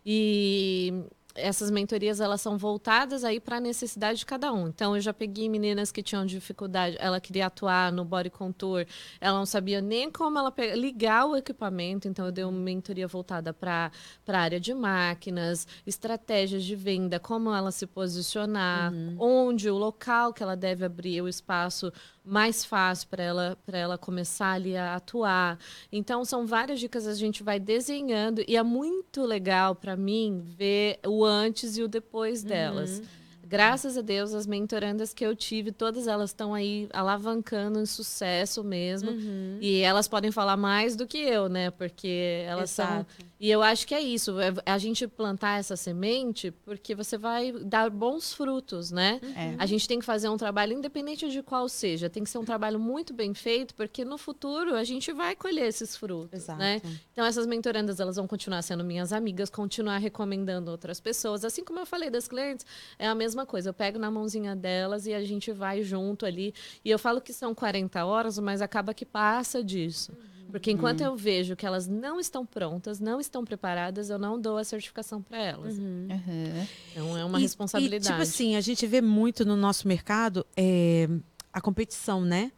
E essas mentorias elas são voltadas aí para a necessidade de cada um. Então eu já peguei meninas que tinham dificuldade, ela queria atuar no body contour, ela não sabia nem como ela pe- ligar o equipamento, então eu dei uma mentoria voltada para para a área de máquinas, estratégias de venda, como ela se posicionar, onde o local que ela deve abrir o espaço mais fácil para ela para ela começar ali a atuar. Então são várias dicas que a gente vai desenhando e é muito legal para mim ver o antes e o depois delas. Graças a Deus, as mentorandas que eu tive, todas elas estão aí alavancando em sucesso mesmo. E elas podem falar mais do que eu, né? Porque elas são. E eu acho que é isso, é a gente plantar essa semente, porque você vai dar bons frutos, né? É. A gente tem que fazer um trabalho, independente de qual seja, tem que ser um trabalho muito bem feito, porque no futuro a gente vai colher esses frutos, Exato. né? Então essas mentorandas, elas vão continuar sendo minhas amigas, continuar recomendando outras pessoas, assim como eu falei das clientes, é a mesma coisa, eu pego na mãozinha delas e a gente vai junto ali, e eu falo que são 40 horas, mas acaba que passa disso. Porque enquanto eu vejo que elas não estão prontas, não estão preparadas, eu não dou a certificação para elas. Uhum. Então é uma E- responsabilidade. E, tipo assim, a gente vê muito no nosso mercado é, a competição, né?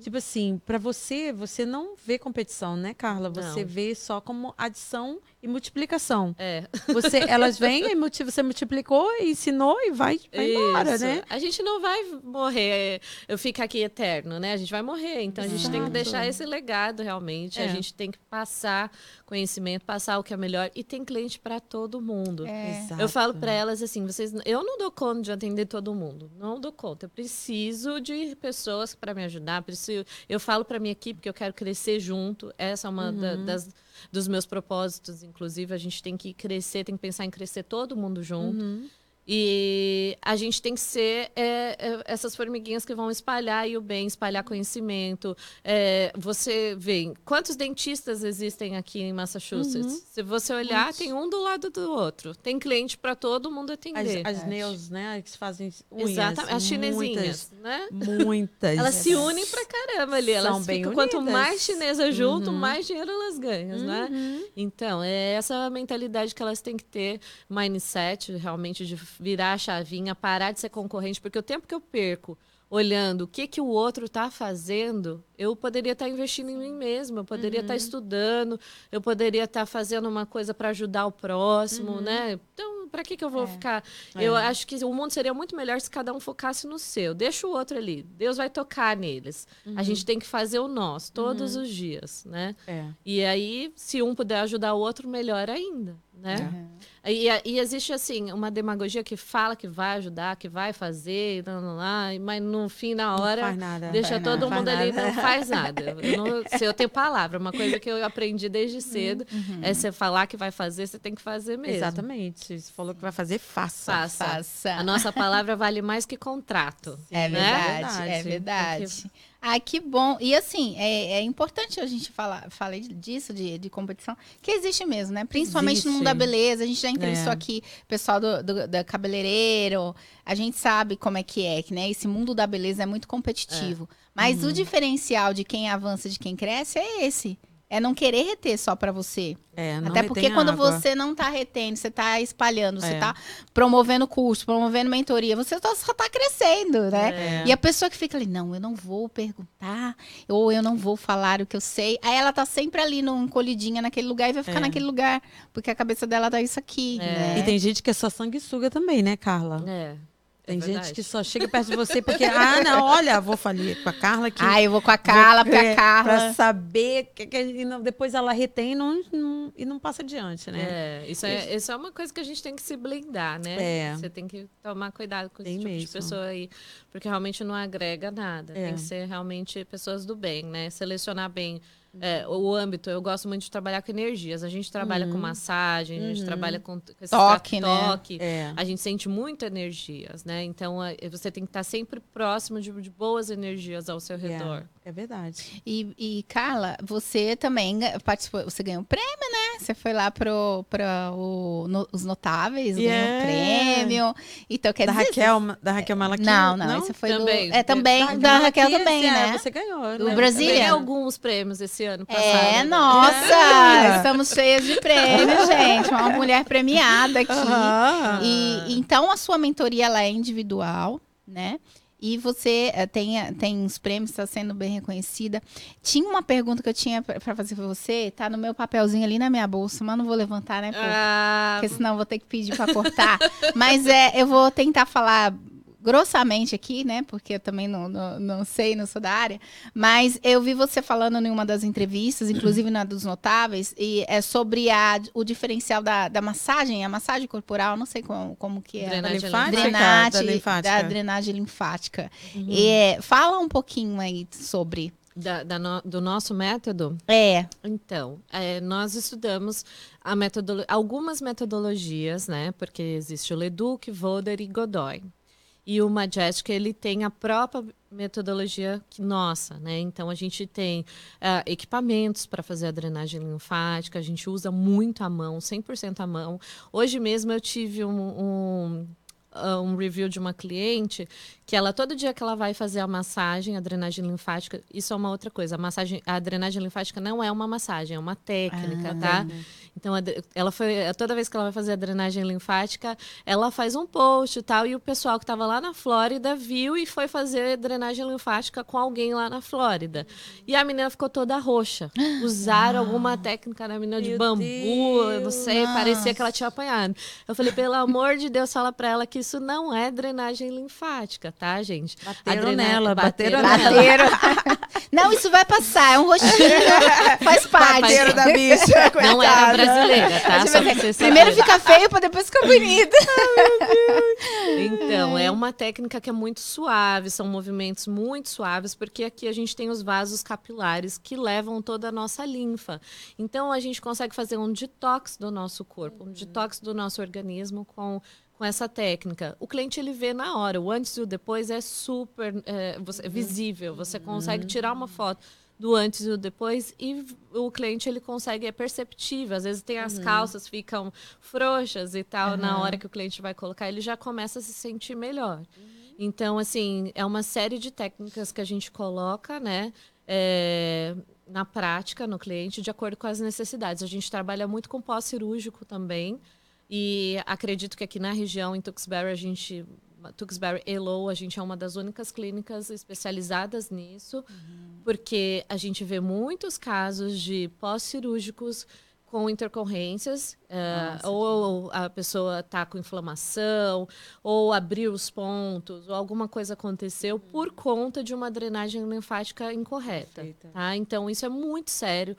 Tipo assim, pra você, você não vê competição, né, Carla? Você Não. vê só como adição e multiplicação. É. Você, <laughs> elas vêm e você multiplicou, ensinou e vai, vai embora, Isso. né? A gente não vai morrer, eu fico aqui eterno, né? A gente vai morrer. Então a gente tem que deixar esse legado realmente. É. A gente tem que passar conhecimento, passar o que é melhor. E tem cliente para todo mundo. É. Exato. Eu falo para elas assim, vocês, eu não dou conta de atender todo mundo, não dou conta. Eu preciso de pessoas para me ajudar. Preciso, eu falo para minha equipe que eu quero crescer junto. Essa é uma da- Uhum. das dos meus propósitos, inclusive a gente tem que crescer, tem que pensar em crescer todo mundo junto. Uhum. E a gente tem que ser é, é, essas formiguinhas que vão espalhar aí o bem, espalhar conhecimento. É, você vê quantos dentistas existem aqui em Massachusetts? Uhum. Se você olhar, Muitos. tem um do lado do outro. Tem cliente para todo mundo As, atender. as neus, né? Que fazem unhas. Exatamente. As chinesinhas, né? Muitas. muitas. Elas se unem pra caramba ali. Elas São bem ficam, quanto unidas. mais chinesa junto, Uhum. mais dinheiro elas ganham, né? Uhum. Então, é essa mentalidade que elas têm que ter, mindset, realmente, de virar a chavinha, parar de ser concorrente, porque o tempo que eu perco olhando o que, que o outro está fazendo, eu poderia estar investindo em mim mesma, eu poderia estar estudando, eu poderia estar fazendo uma coisa para ajudar o próximo, né? Então, para que, que eu vou ficar. Eu É. acho que o mundo seria muito melhor se cada um focasse no seu. Deixa o outro ali. Deus vai tocar neles. A gente tem que fazer o nosso todos os dias, né? É. E aí, se um puder ajudar o outro, melhor ainda, né? E, e existe, assim, uma demagogia que fala que vai ajudar, que vai fazer, lá, lá, lá, mas no fim, na Não hora, faz nada. deixa todo nada. mundo ali nada. não faz nada. Eu não- <laughs> se eu tenho palavra, uma coisa que eu aprendi desde cedo é você falar que vai fazer, você tem que fazer mesmo. Exatamente. Falou que vai fazer, faça. Faça. Faça. A nossa palavra vale mais que contrato. É né? verdade, é Verdade. verdade. Ah, que bom. E assim, é, é importante a gente falar falei disso, de, de competição, que existe mesmo, né? Principalmente no mundo da Existe. beleza. A gente já entrevistou É. aqui pessoal do, do, da cabeleireiro. A gente sabe como é que é, que né? Esse mundo da beleza é muito competitivo. Mas Uhum. o diferencial de quem avança, de quem cresce, é esse. É não querer reter só pra você. É, não Até porque quando água. você não tá retendo, você tá espalhando, você É. tá promovendo curso, promovendo mentoria, você só, tá crescendo, né? É. E a pessoa que fica ali, não, eu não vou perguntar, ou eu não vou falar o que eu sei. Aí ela tá sempre ali num encolhidinha naquele lugar e vai ficar É. naquele lugar, porque a cabeça dela tá isso aqui, É. né? E tem gente que é só sanguessuga também, né, Carla? É. é Tem gente que só chega perto de você porque, ah, não, olha, vou falir com a Carla aqui. Ah, eu vou com a Carla, Vou- porque é, a Carla... Pra saber, que, que- e não- depois ela retém e não, não- e não passa adiante, né? É, isso é, isso é uma coisa que a gente tem que se blindar, né? É. Você tem que tomar cuidado com esse Tem tipo de mesmo. pessoa aí, porque realmente não agrega nada. É. Tem que ser realmente pessoas do bem, né? Selecionar bem é, o âmbito. Eu gosto muito de trabalhar com energias. A gente trabalha com massagem, a gente Uhum. trabalha com, com esse Toque, né? toque. É. A gente sente muito energias, né? Então a- você tem que estar sempre próximo de, de boas energias ao seu redor. É, é verdade. E, e, Carla, você também participou, você ganhou um prêmio, né? Você foi lá pro, para os notáveis, ganhou um Yeah. prêmio. Então, quer Da dizer... Raquel, da Raquel Malaquia? Não, não, esse foi Também. do... É, também, Da da Raquel Malaquia, também, sim, né? é, Você ganhou, Do né? Brasília. Ganhei alguns prêmios esse ano passado. É, nossa! É. <laughs> Estamos cheias de prêmios, <laughs> gente. Uma mulher premiada aqui. Aham. E então a sua mentoria ela é individual, né? E você eh, tem, eh, tem os prêmios, está sendo bem reconhecida. Tinha uma pergunta que eu tinha para fazer para você, tá no meu papelzinho ali na minha bolsa, mas não vou levantar, né? pô? Ah, Porque senão vou ter que pedir para cortar. <laughs> mas é, eu vou tentar falar grossamente aqui, né? Porque eu também não, não, não sei, não sou da área. Mas eu vi você falando em uma das entrevistas, inclusive na dos notáveis, e é sobre a, o diferencial da, da massagem, a massagem corporal, não sei como, como que é. Drenagem linfática? Drenagem, Da linfática. da drenagem linfática. É, fala um pouquinho aí sobre. da- da no- do nosso método, É, Então, é, nós estudamos a metodolo- algumas metodologias, né? Porque existe o Leduc, Voder e Godoy. E o Majestic, ele tem a própria metodologia que nossa, né? Então, a gente tem ah, equipamentos para fazer a drenagem linfática, a gente usa muito a mão, 100% a mão. Hoje mesmo eu tive um... um uh, um review de uma cliente que ela todo dia que ela vai fazer a massagem, a drenagem linfática, isso é uma outra coisa. A massagem, a drenagem linfática não é uma massagem, é uma técnica, ah, tá? Então ela foi toda vez que ela vai fazer a drenagem linfática, ela faz um post e tal e o pessoal que estava lá na Flórida viu e foi fazer drenagem linfática com alguém lá na Flórida. E a menina ficou toda roxa. Usaram ah, alguma técnica na menina de bambu, Deus, eu não sei, nossa. parecia que ela tinha apanhado. Eu falei, pelo amor de Deus, fala para ela que isso não é drenagem linfática tá, gente? Bateram nela, bateram, bateram nela. Não, isso vai passar, é um rostinho, <laughs> faz parte. Bateram da bicha, coitada. Não era brasileira, tá? Primeiro fica feio para depois ficar bonita. <laughs> então, é uma técnica que é muito suave, são movimentos muito suaves, porque aqui a gente tem os vasos capilares que levam toda a nossa linfa. Então, a gente consegue fazer um detox do nosso corpo, um detox do nosso organismo com com essa técnica. O cliente ele vê na hora, o antes e o depois é super é, é visível. Você consegue uhum. tirar uma foto do antes e o depois e o cliente ele consegue é perceptível. Às vezes tem as uhum. calças ficam frouxas e tal uhum. na hora que o cliente vai colocar, ele já começa a se sentir melhor. Uhum. Então assim é uma série de técnicas que a gente coloca, né? É, na prática no cliente de acordo com as necessidades. A gente trabalha muito com pós-cirúrgico também. E acredito que aqui na região, em Tewksbury, a gente. Tewksbury Elo, a gente é uma das únicas clínicas especializadas nisso, uhum. porque a gente vê muitos casos de pós-cirúrgicos com intercorrências, uh, ou a pessoa está com inflamação, ou abriu os pontos, ou alguma coisa aconteceu uhum. por conta de uma drenagem linfática incorreta. Tá? Então, isso é muito sério.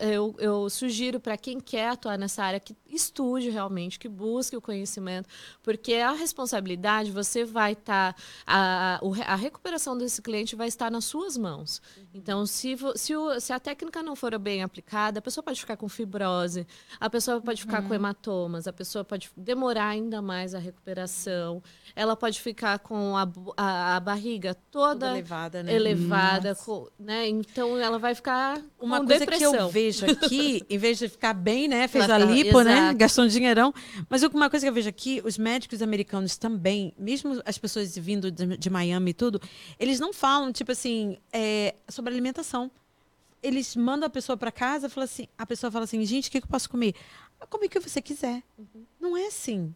Eu, eu sugiro para quem quer atuar nessa área que estude realmente, que busque o conhecimento, porque a responsabilidade, você vai estar. Tá, a, a recuperação desse cliente vai estar nas suas mãos. Uhum. Então, se, se, se a técnica não for bem aplicada, a pessoa pode ficar com fibrose fibrose, a pessoa pode ficar uhum. com hematomas, a pessoa pode demorar ainda mais a recuperação, ela pode ficar com a, a, a barriga toda elevada, né? elevada com, né? Então ela vai ficar uma com coisa depressão. que eu vejo aqui, <laughs> em vez de ficar bem, né, fez a lipo, né, gastou um dinheirão, mas uma coisa que eu vejo aqui, os médicos americanos também, mesmo as pessoas vindo de, de Miami e tudo, eles não falam tipo assim é, sobre alimentação eles mandam a pessoa para casa, fala assim, a pessoa fala assim, gente, o que, que eu posso comer? Come o que você quiser. Uhum. Não é assim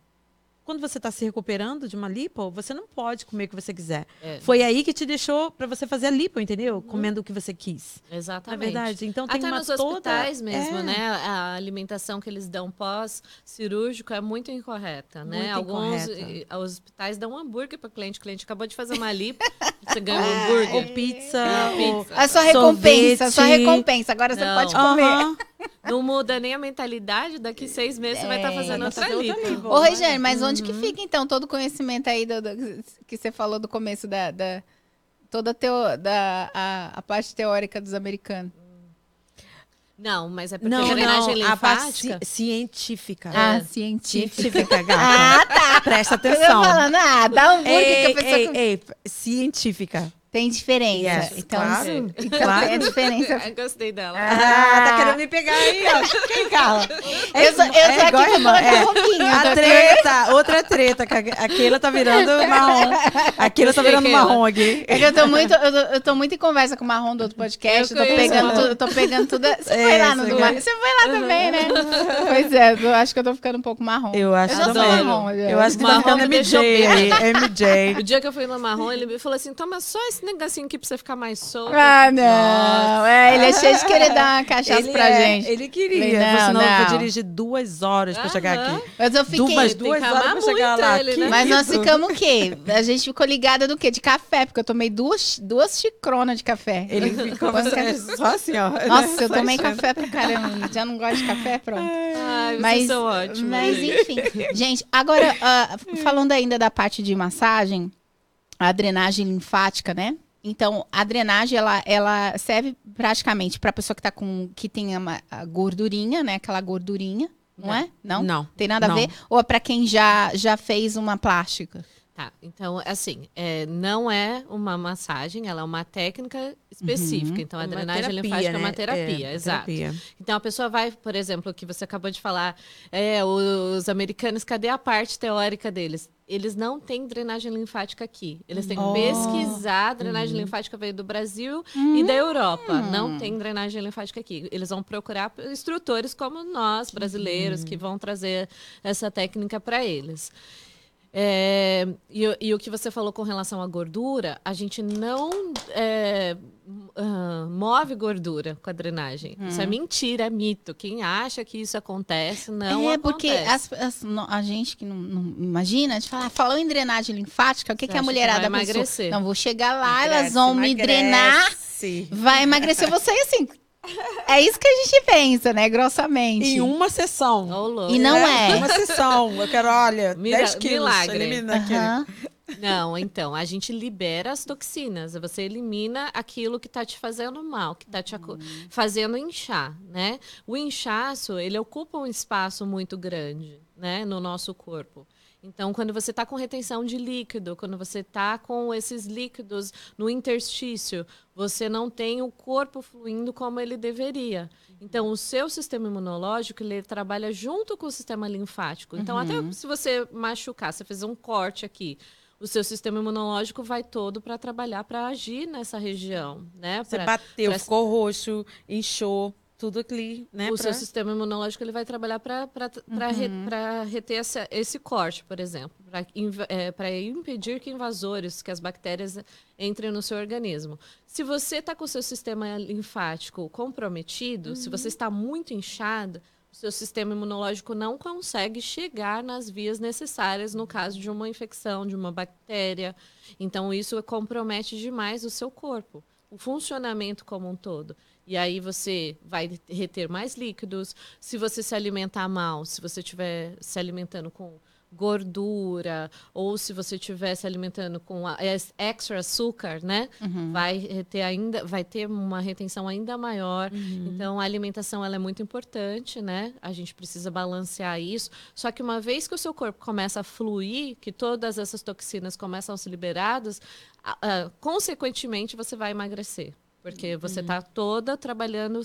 quando você está se recuperando de uma lipo, você não pode comer o que você quiser. É. Foi aí que te deixou para você fazer a lipo, entendeu? Uhum. Comendo o que você quis. Exatamente. É verdade. Então tem Até uma nos toda... hospitais mesmo, é. né? A alimentação que eles dão pós-cirúrgico é muito incorreta, né? Muito Alguns incorreta. hospitais dão um hambúrguer para cliente. O cliente acabou de fazer uma lipo, <laughs> você ganha um hambúrguer. Ou pizza. É. Ou... A sua recompensa, a sua recompensa. Agora não. você pode comer. Uhum. Não muda nem a mentalidade. Daqui seis meses é, você vai estar tá fazendo outra lipo. Ô, Regiane, mas uhum. Onde que uhum. fica, então, todo o conhecimento aí do, do, que você falou do começo da... da toda a, teo, da, a, a parte teórica dos americanos? Não, mas é porque não, a drenagem não, linfática... A científica. Ah, é. científica. Científica, gata. Ah, tá. Presta atenção. Eu falando, ah, dá um ei, que a pessoa... Ei, ei, científica. Tem diferença. Yes, então, claro. então claro. tem a <laughs> diferença. Eu gostei dela. Ah, tá querendo me pegar aí, ó. Quem cala? É, eu sou, eu é sou aqui irmã, é. A treta, outra treta. Aquela tá virando <laughs> marrom. Aquela tá virando marrom aqui. É que eu tô muito, eu tô, eu tô muito em conversa com o marrom do outro podcast. Eu, tô pegando, tudo, tô pegando tudo. Você é, foi lá no do mar. Você foi lá também, né? Pois é, eu acho que eu tô ficando um pouco marrom. Eu acho eu também. Marrom, eu acho que tá ficando MJ aí. MJ. O dia que eu fui no marrom, ele me falou assim: toma só esse negocinho aqui pra você ficar mais solto. Ah, não. Nossa. É, ele é cheio de querer dar uma <laughs> cachaça ele pra é, gente. Ele queria. Não, senão não. eu vou dirigir duas horas pra chegar aqui. Mas eu fiquei. Duas, duas horas pra chegar lá. Ele, né? Mas nós ficamos o quê? A gente ficou ligada do quê? De café, porque eu tomei duas, duas xicronas de café. Ele ficou <laughs> só assim, ó. Nossa, eu tomei café pra caramba. Já não gosto de café, pronto. Ai, mas, são ótimos. Mas enfim. Gente, agora, uh, falando ainda da parte de massagem, a drenagem linfática, né? Então, a drenagem ela, ela serve praticamente para a pessoa que tá com que tem uma gordurinha, né? Aquela gordurinha, não, não é? Não. Não. Tem nada não. a ver? Ou é para quem já já fez uma plástica? Tá, então, assim, é, não é uma massagem, ela é uma técnica específica. Então, a Uma drenagem terapia, linfática é né? uma terapia, É, exato. terapia. Então, a pessoa vai, por exemplo, o que você acabou de falar, é, os americanos, cadê a parte teórica deles? Eles não têm drenagem linfática aqui. Eles têm que Oh. pesquisar. A drenagem linfática veio do Brasil e da Europa. Não tem drenagem linfática aqui. Eles vão procurar instrutores como nós, brasileiros, que vão trazer essa técnica para eles. É, e, o- e o que você falou com relação à gordura, a gente não é, ah, move gordura com a drenagem. Isso é mentira, é mito. Quem acha que isso acontece, não é, acontece. porque as- as- no- a gente que não, não imagina, a gente fala, ah, falou em drenagem linfática, o que, que a mulherada vai pensou? emagrecer? Não, vou chegar lá, Emagrece, elas vão me drenar, emagrece. vai emagrecer você e assim. É isso que a gente pensa, né? Grossamente. Em uma sessão. Louco. E não é. Uma sessão. Eu quero, olha, Mira- 10 quilos. milagre. Elimina aquele. Não, então, a gente libera as toxinas. Você elimina aquilo que está te fazendo mal, que está te fazendo inchar, né? O inchaço, ele ocupa um espaço muito grande, né, no nosso corpo. Então, quando você está com retenção de líquido, quando você está com esses líquidos no interstício, você não tem o corpo fluindo como ele deveria. Então, o seu sistema imunológico, ele trabalha junto com o sistema linfático. Então, até se você machucar, você fez um corte aqui, o seu sistema imunológico vai todo para trabalhar, para agir nessa região, né? Você Pra- bateu, pra- ficou roxo, inchou, tudo ali, né? o pra- seu sistema imunológico ele vai trabalhar para Uhum. reter essa- esse corte, por exemplo, para impedir que invasores, que as bactérias entrem no seu organismo. Se você está com o seu sistema linfático comprometido, se Uhum. você está muito inchado, o seu sistema imunológico não consegue chegar nas vias necessárias no caso de uma infecção, de uma bactéria. Então, isso compromete demais o seu corpo, o funcionamento como um todo. E aí você vai reter mais líquidos. Se você se alimentar mal, se você estiver se alimentando com gordura, ou se você estiver se alimentando com ex- extra açúcar, né? Vai reter ainda, vai ter uma retenção ainda maior. Então a alimentação ela é muito importante, né? A gente precisa balancear isso. Só que uma vez que o seu corpo começa a fluir, que todas essas toxinas começam a ser liberadas, a- a- consequentemente você vai emagrecer. Porque você está toda trabalhando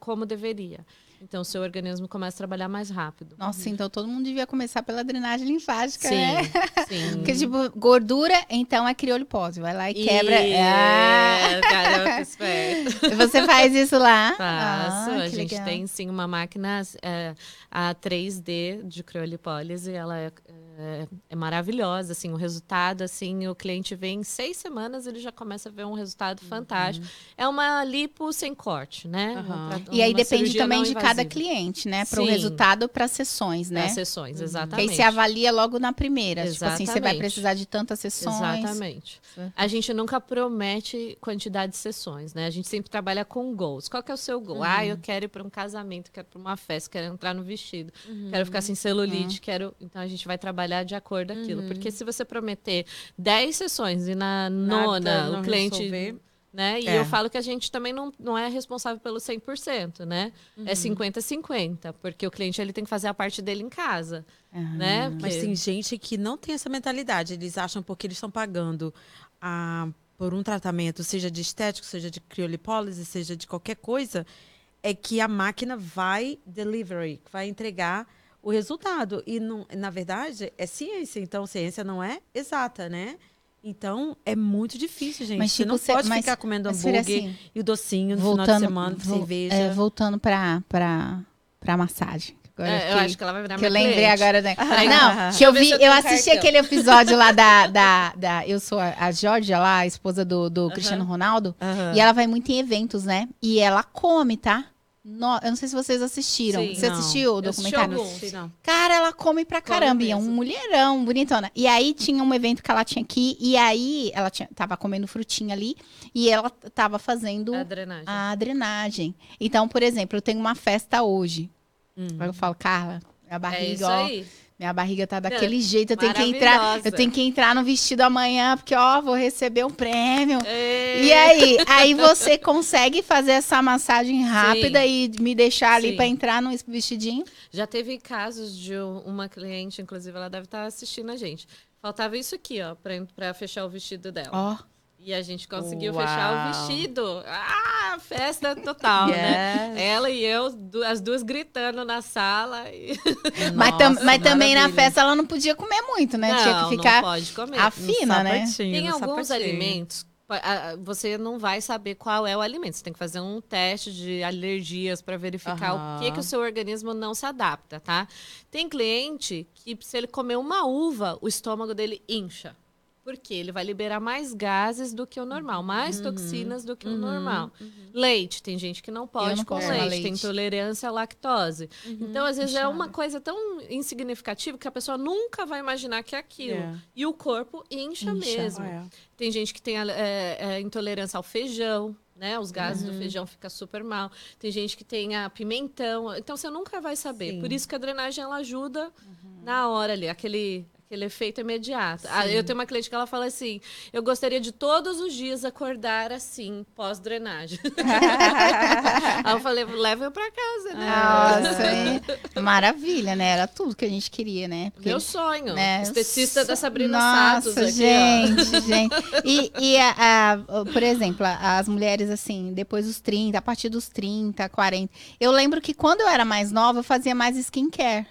como deveria. Então, o seu organismo começa a trabalhar mais rápido. Nossa, então todo mundo devia começar pela drenagem linfática, Sim, né? sim. <laughs> Porque, tipo, gordura, então é criolipose. Vai lá e quebra. Ah! É, garota <laughs> esperta. Você faz isso lá? Faço. Ah, a gente legal. tem sim uma máquina é, a 3D de criolipólise, ela é, é, é maravilhosa, assim, o resultado, assim, o cliente vem em seis semanas, ele já começa a ver um resultado fantástico. É uma lipo sem corte, né? Aham. Um tra- E aí uma depende também de cada invasiva. cliente, né? Para o resultado, para sessões, né? As sessões, Que exatamente. aí você avalia logo na primeira. Tipo assim, você vai Exatamente. precisar de tantas sessões. Exatamente. A gente nunca promete quantidade de sessões, né? A gente sempre trabalha com goals. Qual que é o seu goal? Ah, eu quero ir para um casamento, quero para uma festa, quero entrar no vestido, quero ficar sem celulite, quero. Então a gente vai trabalhar de acordo com aquilo. Porque se você prometer 10 sessões e na nona Nada, não o cliente. resolver. Né? E É. eu falo que a gente também não, não é responsável pelo 100%, né? É 50-50, porque o cliente ele tem que fazer a parte dele em casa, né? Mas Porque- tem gente que não tem essa mentalidade. Eles acham porque eles estão pagando ah, por um tratamento, seja de estético, seja de criolipólise, seja de qualquer coisa, é que a máquina vai delivery, vai entregar o resultado. E, não, na verdade, é ciência. Então, ciência não é exata, né? Então, é muito difícil, gente. Mas, você não tipo, pode mas- ficar comendo hambúrguer assim, e o docinho no final de semana, vo- cerveja. é, voltando para para para massagem. Agora É, eu fiquei- acho que ela vai virar que eu minha lembrei cliente. agora, <laughs> né? Não, que eu vi, eu eu, assisti cartão. aquele episódio lá da, <laughs> da, da eu sou a, a Georgia lá, a esposa do, do Cristiano Ronaldo, Aham. e ela vai muito em eventos, né? E ela come, tá? No- eu não sei se vocês assistiram. Sim. Você Não. assistiu o Eu assisti documentário? alguns. Não sei, não. Cara, ela come pra Come caramba. E é um mulherão, bonitona. E aí tinha um evento que ela tinha aqui. E aí ela tinha, tava comendo frutinha ali. E ela tava fazendo A drenagem. a drenagem. Então, por exemplo, eu tenho uma festa hoje. Hum. Aí eu falo, Carla, minha é barriga, isso ó. aí. Minha barriga tá daquele jeito. Eu tenho que entrar. Eu tenho que entrar no vestido amanhã, porque, ó, vou receber um prêmio. É. E aí? Aí você consegue fazer essa massagem rápida e me deixar ali Sim. pra entrar no vestidinho? Já teve casos de um- uma cliente, inclusive ela deve estar assistindo a gente. Faltava isso aqui, ó, pra fechar o vestido dela. Ó, E a gente conseguiu Uau. fechar o vestido. Ah, festa total, né? Yes. Ela e eu, as duas gritando na sala. E... <laughs> mas, tam- Nossa, mas também na festa ela não podia comer muito, né? Tinha Não, que ficar não pode comer. afina, né? Tem alguns sapatinho. alimentos, você não vai saber qual é o alimento. Você tem que fazer um teste de alergias para verificar o que, que o seu organismo não se adapta, tá? Tem cliente que, se ele comer uma uva, o estômago dele incha. Porque ele vai liberar mais gases do que o normal, mais Uhum. toxinas do que o normal. Leite, tem gente que não pode não com leite, tomar tem leite. intolerância à lactose. Então, às vezes, é uma coisa tão insignificativa que a pessoa nunca vai imaginar que é aquilo. Yeah. E o corpo incha, Incha. mesmo. É. Tem gente que tem é, é, intolerância ao feijão, né? Os gases Uhum. do feijão ficam super mal. Tem gente que tem a pimentão. Então você nunca vai saber. Sim. Uhum. Por isso que a drenagem ela ajuda na hora ali, aquele aquele efeito imediato. Ah, eu tenho uma cliente que ela fala assim: "Eu gostaria de todos os dias acordar assim, pós-drenagem". <laughs> Aí eu falei: "Leva eu para casa, né?" Nossa, maravilha, né? Era tudo que a gente queria, né? Porque, Meu sonho. né, Esteticista da Sabrina Nossa, Santos aqui, ó. gente, gente. E, e a- a- por exemplo, as mulheres, assim, depois dos 30, a partir dos 30, 40. Eu lembro que quando eu era mais nova, eu fazia mais skincare.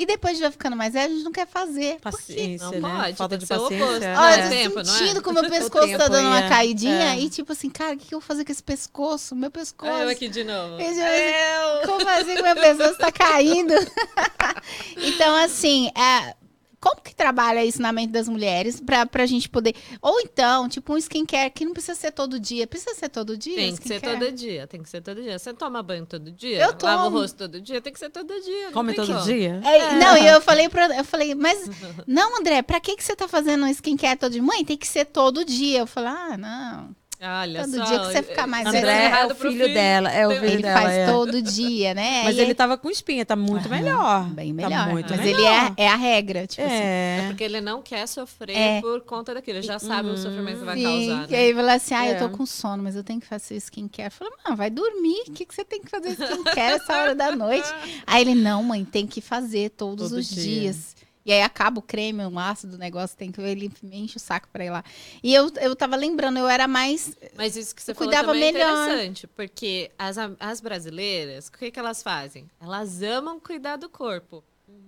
E depois de já ficando mais velha, a gente não quer fazer. Por quê? Paciência, Não né? pode, Falta de paciência. oposto. né? Olha, É. eu tempo, tô é? sentindo que <laughs> o meu pescoço tá tempo, dando uma é. caidinha. É. E tipo assim, cara, o que que eu vou fazer com esse pescoço? Meu pescoço. Ah, eu aqui de novo. Eu já- Como assim que meu pescoço tá caindo? <laughs> então, assim, é, como que trabalha isso na mente das mulheres pra, pra gente poder. Ou então, tipo, um skincare que não precisa ser todo dia. Precisa ser todo dia? Tem que ser todo dia, tem que ser todo dia. Você toma banho todo dia? Eu Lava o tomo. rosto todo dia? Tem que ser todo dia. Come todo como. dia? É, Não, e eu falei pra. Eu falei, mas. <laughs> Não, André, pra que, que você tá fazendo um skincare todo dia? Mãe, tem que ser todo dia. Eu falei, ah, não. Olha Todo só. dia que você ficar mais velho. André deu é errado o filho dela, é o filho Ele dela. faz é. todo dia, né? Mas E ele aí- tava com espinha, tá muito Aham, melhor. Bem Tá melhor. muito mas melhor. ele é, é a regra, tipo assim. É. Porque ele não quer sofrer É. por conta daquilo. Ele já sabe o sofrimento que vai Sim, causar. E Né? aí fala assim, ah, eu É. tô com sono, mas eu tenho que fazer skincare. Eu falei, não, vai dormir. O que, que você tem que fazer skincare essa hora da noite? <laughs> Aí ele, não, mãe, tem que fazer todos Todo os dia. dias. E aí acaba o creme, o ácido do negócio, tem que ele me enche o saco pra ir lá. E eu, eu tava lembrando, eu era mais. Mas isso que você Eu falou cuidava também é melhor. interessante. Porque as, as brasileiras, o que, que elas fazem? Elas amam cuidar do corpo.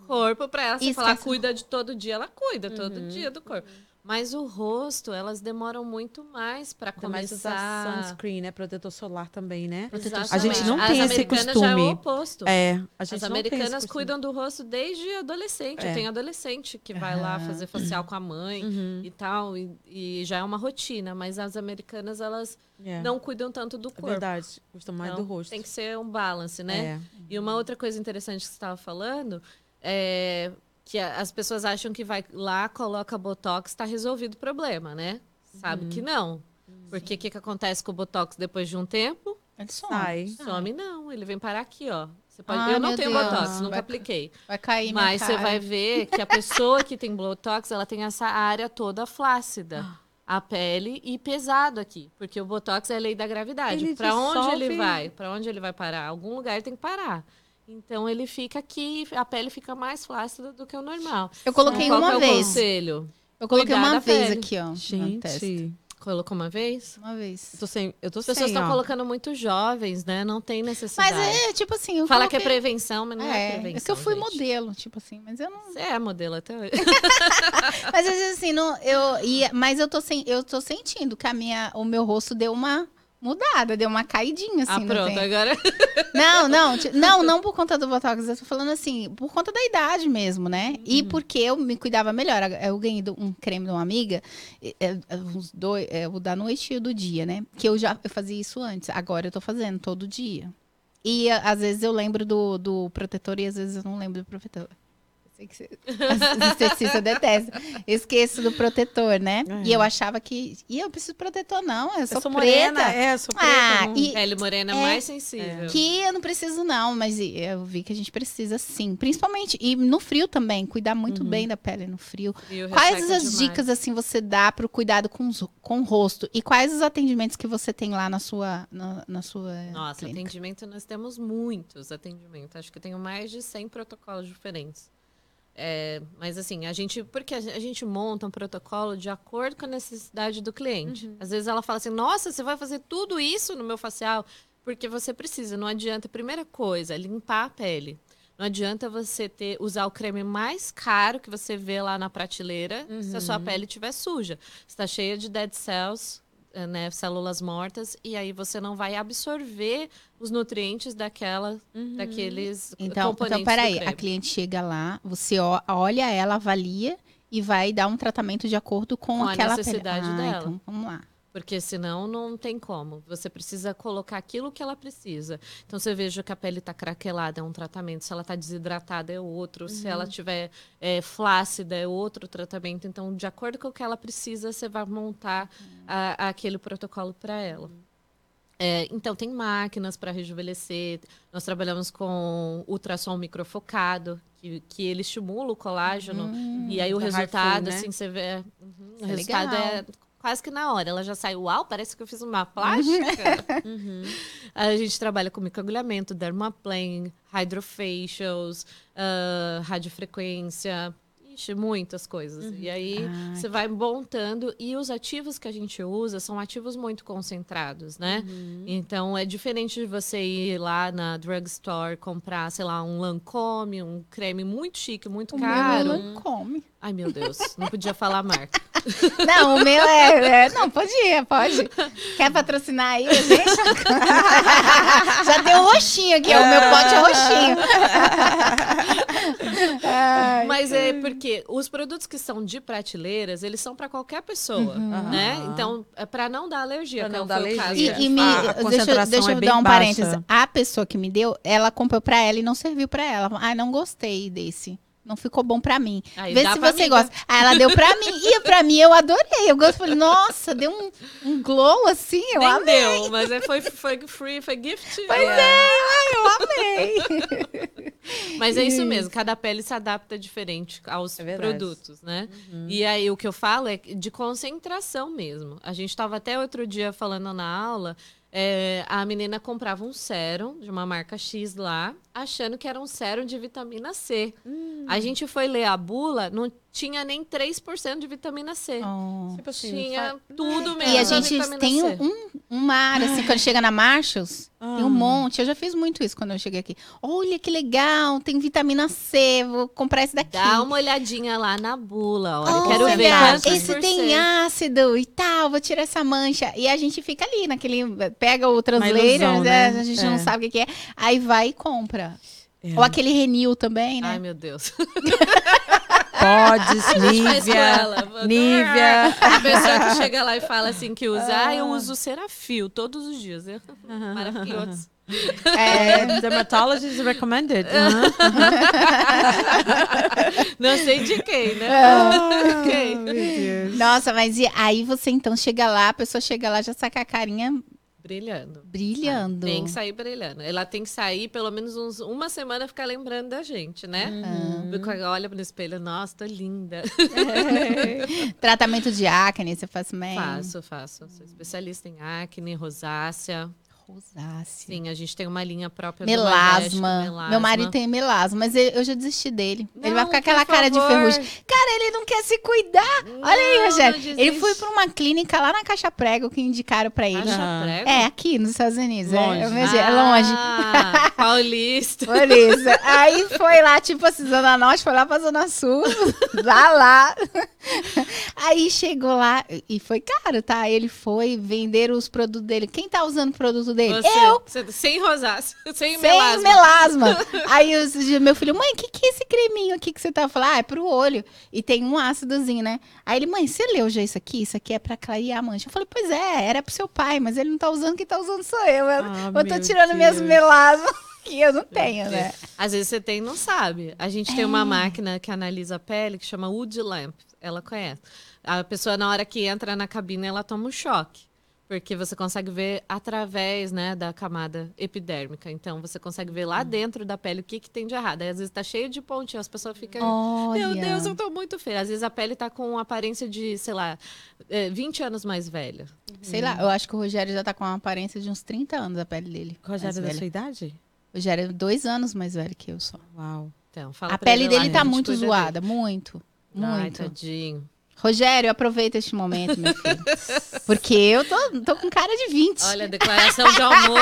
Corpo, pra ela, você Isso falar é- cuida de todo dia, ela cuida todo Uhum. dia do corpo. Mas o rosto, elas demoram muito mais pra Ainda mais usar começar... sunscreen, né? Protetor solar também, né? Exatamente. A gente não As tem esse americanas costume. Já é o oposto. É, a gente As não americanas cuidam do rosto desde adolescente. É. Tem adolescente que vai lá fazer facial com a mãe Uhum. e tal, e, e já é uma rotina. Mas as americanas, elas É. não cuidam tanto do É corpo. verdade, gostam mais Então, do rosto. Tem que ser um balance, né? É. E uma outra coisa interessante que você estava falando é que as pessoas acham que vai lá, coloca Botox, está resolvido o problema, né? Sabe Uhum. que não. Porque o que, que acontece com o Botox depois de um tempo? Ele some. Sai. Some não, ele vem parar aqui, ó. Você pode... Ai, eu não tenho Deus. Botox, nunca Vai- apliquei. Vai cair Mas você vai ver que a pessoa que tem Botox, ela tem essa área toda flácida. <gasps> A pele e pesado aqui. Porque o Botox é a lei da gravidade. Para onde ele vai? Para onde ele vai parar? Algum lugar ele tem que parar. Então ele fica aqui, a pele fica mais flácida do que o normal. Eu coloquei é uma o vez. conselho? Eu coloquei Cuidar uma vez pele. aqui, ó. Gente, Colocou uma vez? Uma vez. eu tô sem, eu tô As pessoas estão colocando muito jovens, né? Não tem necessidade. Mas é, tipo assim, Fala que é coloquei- prevenção, mas não é, É, prevenção. é que eu fui gente. modelo, tipo assim, mas eu não. Você é modelo até hoje. <laughs> Mas assim, não, eu ia, mas eu tô sem, eu tô sentindo que a minha, o meu rosto deu uma mudada, deu uma caidinha assim ah, pronto, agora. <laughs> Não, não, não, não por conta do botox, eu tô falando assim, por conta da idade mesmo, né? Uhum. E porque eu me cuidava melhor. Eu ganhei um creme de uma amiga, é, é, uns dois, é, o da noite e o do dia, né? Que eu já eu fazia isso antes, agora eu tô fazendo todo dia. E às vezes eu lembro do, do protetor e às vezes eu não lembro do protetor. Eu sei que as esteticistas detestam. Esqueço do protetor, né? É. E eu achava que. E eu preciso de protetor, não. Eu sou, Eu sou preta. morena, é, eu sou preta. Ah, não- e- Pele morena é, É, mais sensível. que eu não preciso, não, mas eu vi que a gente precisa sim. Principalmente, e no frio também, cuidar muito bem da pele no frio. Frio Quais as demais. dicas, assim, você dá pro cuidado com, os- com o rosto? E quais os atendimentos que você tem lá na sua, na, na sua Nossa, clínica? atendimento nós temos muitos atendimentos. Acho que eu tenho mais de 100 protocolos diferentes. É, mas assim, a gente. Porque a gente monta um protocolo de acordo com a necessidade do cliente. Uhum. Às vezes ela fala assim, nossa, você vai fazer tudo isso no meu facial? Porque você precisa, não adianta. Primeira coisa, limpar a pele. Não adianta você ter usar o creme mais caro que você vê lá na prateleira uhum. se a sua uhum. pele estiver suja. Está cheia de dead cells, né, células mortas, e aí você não vai absorver os nutrientes daquela, uhum. daqueles então, componentes Então, peraí, a cliente chega lá, você olha ela, avalia e vai dar um tratamento de acordo com, com aquela a necessidade pele. Ah, dela. Então, vamos lá. Porque senão não tem como. Você precisa colocar aquilo que ela precisa. Então, você veja que a pele está craquelada, é um tratamento. Se ela está desidratada, é outro. Uhum. Se ela estiver é, flácida, é outro tratamento. Então, de acordo com o que ela precisa, você vai montar uhum. a, aquele protocolo para ela. Uhum. É, então, tem máquinas para rejuvenescer. Nós trabalhamos com ultrassom microfocado, que, que ele estimula o colágeno. Uhum. E aí o resultado, né? assim, você vê. Uhum, o é resultado legal. é quase que na hora. Ela já saiu, uau, parece que eu fiz uma plástica. <laughs> uhum. A gente trabalha com microagulhamento, dermaplane, hydrofacials, uh, radiofrequência, Ixi, muitas coisas. Uhum. E aí ah, você vai montando. E os ativos que a gente usa são ativos muito concentrados, né? Uhum. Então é diferente de você ir lá na drugstore comprar, sei lá, um Lancome, um creme muito chique, muito o caro. Meu é Lancome. Ai, meu Deus, não podia falar a marca. <laughs> Não, o meu é, é, Não, podia, pode. Quer patrocinar aí, gente? <laughs> Já deu um roxinho aqui, o meu pote é roxinho. <laughs> Ai, Mas é porque os produtos que são de prateleiras, eles são para qualquer pessoa, uhum. né? Então, é para não dar alergia, pra não dar alergia. E, e me, a, a deixa, deixa eu é dar um baixa. parênteses. A pessoa que me deu, ela comprou para ela e não serviu para ela. Ah, não gostei desse. Não ficou bom pra mim. Aí Vê se você gosta. Aí ela deu pra mim. <laughs> E pra mim eu adorei. Eu gosto. Falei, nossa, deu um, um glow assim. Eu Nem amei. deu, mas é, foi, foi free, foi gift. Pois é, é eu amei. <laughs> mas é isso mesmo. Cada pele se adapta diferente aos é produtos, né? Uhum. E aí o que eu falo é de concentração mesmo. A gente tava até outro dia falando na aula é, a menina comprava um sérum de uma marca X lá, achando que era um sérum de vitamina C. Hum. A gente foi ler a bula, não tinha nem 3% de vitamina C. Oh. Tipo assim, tinha tudo mesmo. E a gente tem um, uma área, assim, quando chega na Marshalls, ah. tem um monte. Eu já fiz muito isso quando eu cheguei aqui. Olha que legal, tem vitamina C, vou comprar esse daqui. Dá uma olhadinha lá na bula, olha, oh, quero ver. Esse tem ácido e tal, vou tirar essa mancha. E a gente fica ali, naquele. Pega o translator, ilusão, né? a gente é. não sabe o que é. Aí vai e compra. É. Ou aquele Renil também, né? Ai, meu Deus. <laughs> Podes, Nívia. Nívia. A pessoa que chega lá e fala assim que usa, ah, eu uso Serafil todos os dias. Maravilhoso. É, <laughs> dermatologist recommended. Não sei de quem, né? Oh, quem? Nossa, mas e aí você então chega lá, a pessoa chega lá já saca a carinha Brilhando. Brilhando. Ah, tem que sair brilhando. Ela tem que sair pelo menos uns, uma semana ficar lembrando da gente, né? Uhum. Olha no espelho, nossa, tô linda. É. <laughs> Tratamento de acne, você faz também? Faço, faço. Sou especialista em acne, rosácea. Rosácea. Sim, a gente tem uma linha própria melasma. melasma. Meu marido tem melasma, mas eu já desisti dele. Não, ele vai ficar aquela cara de ferrugem. Cara, ele não quer se cuidar. Não, Olha aí, Rogério. Ele foi para uma clínica lá na Caixa Prego que indicaram para ele. Caixa Prego? É, aqui nos Estados Unidos. Longe. É, é, é longe. Ah, <laughs> paulista. Paulista. Aí foi lá, tipo assim, Zona Norte, foi lá pra Zona Sul. <laughs> lá, lá. Aí chegou lá e foi caro, tá? Ele foi vender os produtos dele. Quem tá usando o produto dele? Você, eu. Você, sem rosáceo, <laughs> sem, sem melasma. melasma. <laughs> Aí os, meu filho, mãe, o que, que é esse creminho aqui que você tá falando? Ah, é pro olho. E tem um ácidozinho, né? Aí ele, mãe, você leu já isso aqui? Isso aqui é pra clarear a mancha. Eu falei, pois é, era pro seu pai, mas ele não tá usando, quem tá usando sou eu. Ah, eu tô tirando Deus. minhas melasmas <laughs> que eu não tenho, né? Às vezes você tem e não sabe. A gente é. tem uma é. máquina que analisa a pele que chama Wood Lamp. Ela conhece. A pessoa, na hora que entra na cabine, ela toma um choque. Porque você consegue ver através né, da camada epidérmica. Então, você consegue ver lá hum. dentro da pele o que, que tem de errado. Aí, às vezes, está cheio de pontinho. As pessoas ficam... Olha. Meu Deus, eu estou muito feia. Às vezes, a pele está com aparência de, sei lá, 20 é, anos mais velha. Sei hum. lá, eu acho que o Rogério já está com uma aparência de uns 30 anos, a pele dele. O Rogério é da sua idade? O Rogério é dois anos mais velho que eu só. Uau. Então, fala A pra pele ele lá dele que tá a gente muito cuida dele. zoada, muito. Ai, Muito. tadinho. Rogério, aproveita este momento, meu filho. <laughs> Porque eu tô, tô com cara de 20. Olha, declaração de amor.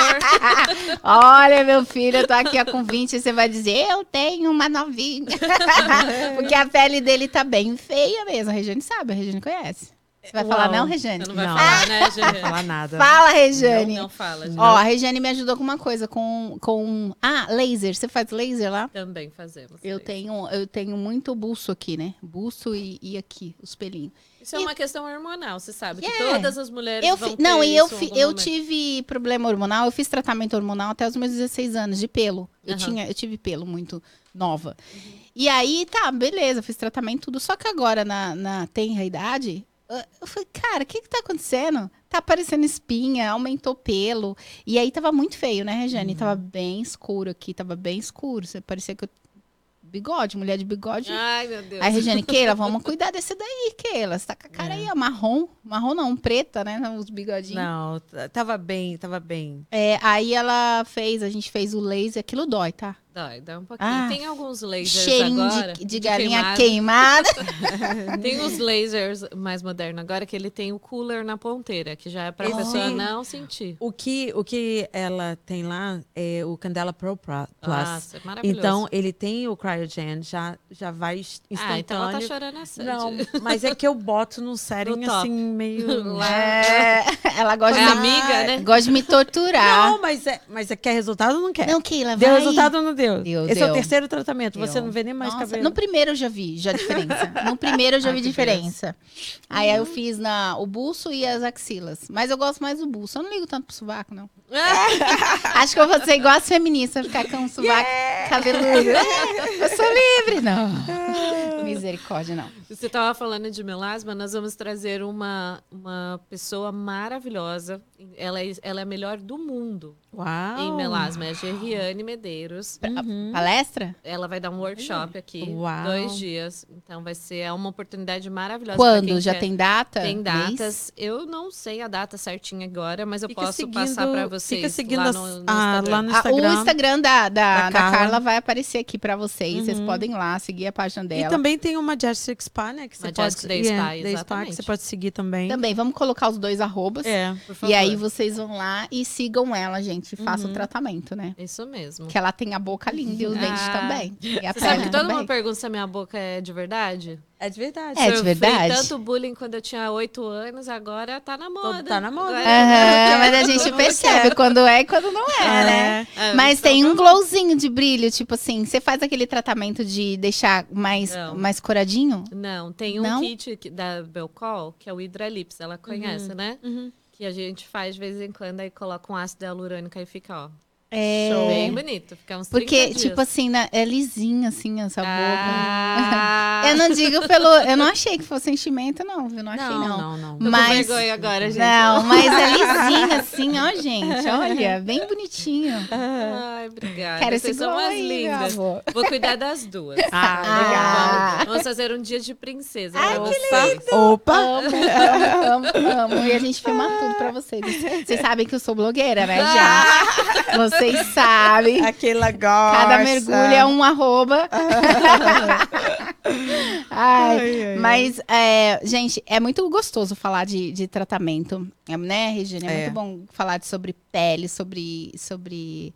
<laughs> Olha, meu filho, eu tô aqui ó, com 20 e você vai dizer, eu tenho uma novinha. <laughs> Porque a pele dele tá bem feia mesmo. A Regiane sabe, a Regiane conhece. Você vai falar Uau. não, Regiane? Você não vai Não. falar, né, <laughs> Não Gê? falar nada. Fala, Regiane. Não, não fala, Gê. Ó, a Regiane me ajudou com uma coisa, com, com... Ah, laser. Você faz laser lá? Também fazemos. Eu tenho, eu tenho muito buço aqui, né? Buço e, e aqui, os pelinhos. Isso é uma questão hormonal, você sabe. Que É. todas as mulheres Eu vão fi- ter não, e eu, fi- eu momento. tive problema hormonal, eu fiz tratamento hormonal até os meus 16 anos, de pelo. Eu, Aham. tinha, eu tive pelo muito nova. E aí, tá, beleza, fiz tratamento tudo. Só que agora, na, na tenra idade, eu- falei, cara, o que que tá acontecendo? Tá aparecendo espinha, aumentou pelo. E aí tava muito feio, né, Regiane? Tava bem escuro aqui, tava bem escuro. Você parecia que eu... Bigode, mulher de bigode. Ai, meu Deus. Aí, Regiane, Keila, vamos <laughs> cuidar desse daí, Keila. Você tá com a cara aí, ó, marrom. Marrom não, preta, né? Os bigodinhos. Não, tava bem, tava bem. É, aí ela fez, a gente fez o laser, aquilo dói, tá? Dói, dói um pouquinho. Ah, Tem alguns lasers Cheirinho agora. de, de galinha queimado. queimada. <laughs> Tem os lasers mais modernos agora que ele tem o cooler na ponteira, que já é pra Esse- pessoa não sentir. O que, o que ela tem lá é o Candela Pro Plus. Nossa, é maravilhoso. então, ele tem o Cryogen, já, já vai ins- instantâneo. ah, então ela tá chorando a sede. Não, mas é que eu boto num setting assim, meio... <laughs> É, ela gosta É de, amiga, né? gosta de me torturar. Não, mas, é, mas é, quer resultado ou não quer? Não, Keila, vai. Deu resultado ou não deu? Deu, Esse é o terceiro tratamento, você não vê nem mais Nossa, cabelo. No primeiro eu já vi já a diferença. No primeiro eu já <laughs> Ai, vi diferença. Aí eu fiz na, o buço e as axilas. Mas eu gosto mais do buço. Eu não ligo tanto pro sovaco, não. <laughs> Acho que eu vou ser igual as feministas, ficar com o sovaco cabeludo. <laughs> eu sou livre. Não. Misericórdia, não. Você estava falando de melasma, nós vamos trazer uma, uma pessoa maravilhosa. Ela é, ela é a melhor do mundo Uau! em melasma. É a Gerriane Medeiros. Uhum. Palestra? Ela vai dar um workshop aqui, Uau. dois dias. Então vai ser é uma oportunidade maravilhosa. Quando? Já quer. tem data? Tem Mês? datas. Eu não sei a data certinha agora, mas eu Fica posso seguindo- passar para vocês Fica seguindo lá no, no ah, Instagram. lá no Ah, Instagram. o Instagram da, da, Da da Carla. Carla. vai aparecer aqui pra vocês. Vocês Uhum. podem ir lá, seguir a página E dela. também tem uma Majestic Spa, né? Que você Majestic pode... Day Spa, Yeah, Day Spa, que exatamente. você pode seguir também. Também, vamos colocar os dois arrobas. É. Por favor. E aí vocês vão lá e sigam ela, gente. E façam Uhum. o tratamento, né? Isso mesmo. Que ela tem a boca linda e os dentes Ah. também. E a Você sabe que todo também. mundo pergunta se a minha boca é de verdade? É de verdade. É de Sofri verdade? tanto bullying quando eu tinha oito anos, agora tá na moda. tá na moda. Aham, mas a gente percebe quando é e quando não é, né? É, Mas tem um glowzinho de brilho, tipo assim, você faz aquele tratamento de deixar mais, Não. mais coradinho? Não, tem um Não? kit da Belcol, que é o Hidralips, ela conhece, né? Uhum. Que a gente faz de vez em quando, aí coloca um ácido hialurônico e fica, ó, É. bem bonito. Fica uns 30 Porque, dias. tipo assim, né, é lisinho, assim, essa boca. Ah, Eu não digo pelo. Eu não achei que fosse enchimento, não, viu? Não achei, Não, não. não, não. tô com mas- agora, gente. Não, <laughs> mas é lisinho, assim, ó, gente. Olha, bem bonitinho. Ai, obrigada. Quero Vocês são umas meu lindas. amor. Vou cuidar das duas. <laughs> Ah, Ah. Vamos, vamos fazer um dia de princesa Ai, que vocês. Opa! Amo, amo, amo. E a gente filma tudo pra vocês. Vocês sabem que eu sou blogueira, né, já? <laughs> Vocês sabem. Aquela gosta. Cada mergulho é um arroba. <laughs> Ai, Ai, ai, mas, é, gente, é muito gostoso falar de, de tratamento, é, né, Regina? É, É. muito bom falar de- sobre pele, sobre, sobre...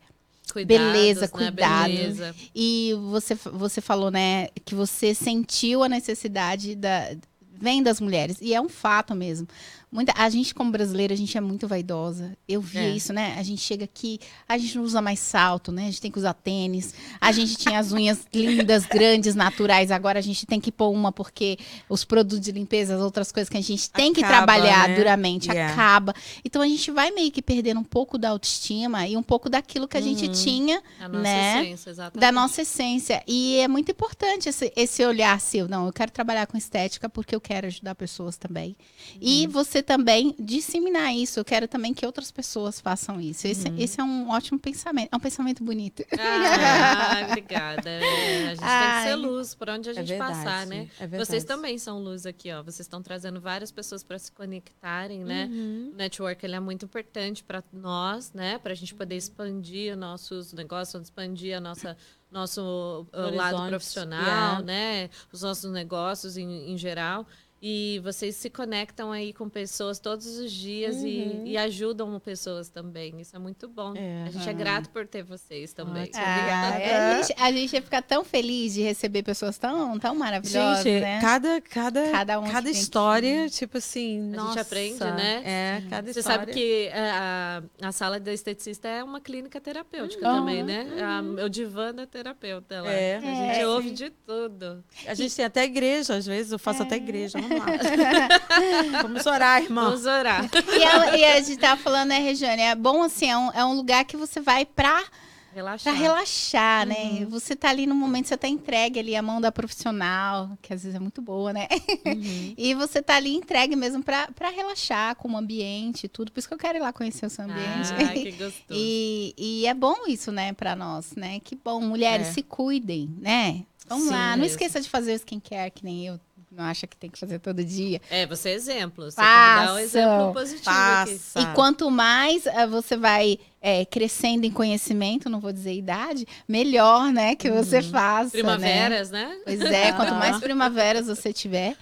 Cuidados, Beleza, né? cuidado. Beleza. E você, você falou, né, que você sentiu a necessidade da... Vem das mulheres, e é um fato mesmo. Muita, a gente, como brasileira, a gente é muito vaidosa. Eu via É. isso, né? A gente chega aqui, a gente não usa mais salto, né? A gente tem que usar tênis. A gente tinha as unhas <laughs> lindas, grandes, naturais. Agora a gente tem que pôr uma porque os produtos de limpeza, as outras coisas que a gente tem que Acaba, trabalhar né? duramente, Yeah. acaba. Então a gente vai meio que perdendo um pouco da autoestima e um pouco daquilo que a gente Uhum. tinha A nossa Né? essência, exatamente. da nossa essência. E é muito importante esse, esse olhar seu. Não, eu quero trabalhar com estética porque eu quero ajudar pessoas também. Uhum. E você também disseminar isso. Eu quero também que outras pessoas façam isso. Esse, Uhum. esse é um ótimo pensamento. É um pensamento bonito. Ah, <laughs> obrigada. É, a gente tem que Ai. ser luz por onde a É gente verdade, passar, né? é verdade. Vocês também são luz aqui, ó. Vocês estão trazendo várias pessoas para se conectarem, né? Uhum. O network ele é muito importante para nós, né? Para a gente poder expandir nossos negócios, expandir a nossa nosso uh, lado profissional, yeah. né? Os nossos negócios em, em geral. E vocês se conectam aí com pessoas todos os dias Uhum. e, e ajudam pessoas também. Isso é muito bom. É. A gente é grato por ter vocês também. Ah, Obrigada. é, a, gente, a gente ia ficar tão feliz de receber pessoas tão, tão maravilhosas, Gente, né? cada, cada, Cada um cada tem que- história, tipo assim, gente nossa, aprende, né? É, cada Você história. sabe que é, a, a sala da esteticista é uma clínica terapêutica Uhum. também, né? A, o divã da terapeuta lá. É. a gente É, ouve sim. de tudo. A gente tem até igreja, às vezes eu faço É. até igreja. Vamos <laughs> lá. Vamos orar, irmão. Vamos orar. E, a, e a gente tava falando, né, Regiane? É bom, assim, é um, é um lugar que você vai pra, pra Relaxar. relaxar, né? Você tá ali no momento, você tá entregue ali a mão da profissional, que às vezes é muito boa, né? E você tá ali entregue mesmo pra, pra relaxar com o ambiente e tudo. Por isso que eu quero ir lá conhecer o seu ambiente. Ah, que gostoso. <laughs> E, e é bom isso, né, pra nós, né? Que bom. Mulheres, É. se cuidem, né? Vamos Sim, lá. Não mesmo. esqueça de fazer o skincare, que nem eu. Não acha que tem que fazer todo dia. É, você é exemplo. Você tem que dar um exemplo positivo aqui. E quanto mais eh, você vai eh, crescendo em conhecimento, não vou dizer idade, melhor, né, que você faça. Né? Primaveras, né? Pois é, quanto Aham. mais <laughs> primaveras você tiver,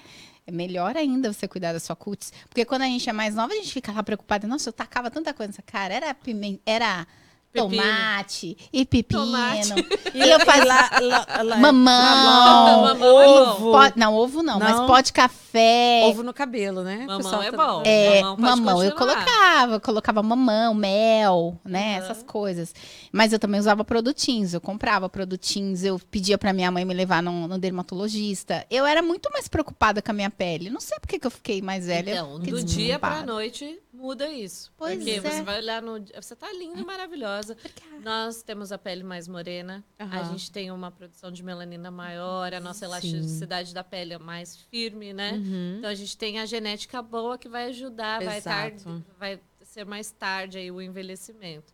é melhor ainda você cuidar da sua cutis. Porque quando a gente é mais nova, a gente fica lá preocupada. Nossa, eu tacava tanta coisa nessa cara. Era pimenta, era. Tomate e pepino. Tomate. E eu <laughs> fazia lá, lá, lá- mamão. Mamão ovo. não, ovo não, mas Não. pó de café. Ovo no cabelo, né? Mamão pessoal é tá- bom. É, Mamão pode mamão, eu colocava, eu colocava mamão, mel, né, Aham. essas coisas. Mas eu também usava produtinhos, eu comprava produtinhos, eu pedia pra minha mãe me levar no, no dermatologista. Eu era muito mais preocupada com a minha pele. Não sei por que, eu fiquei mais velha. Então, do dia pra despreocupada. noite muda isso. Pois porque é. você vai olhar no. Você tá linda e maravilhosa. Nós temos a pele mais morena, a Aham. gente tem uma produção de melanina maior, a nossa Sim. elasticidade da pele é mais firme, né? Uhum. Então a gente tem a genética boa que vai ajudar, vai, tarde, Exato. vai ser mais tarde aí o envelhecimento.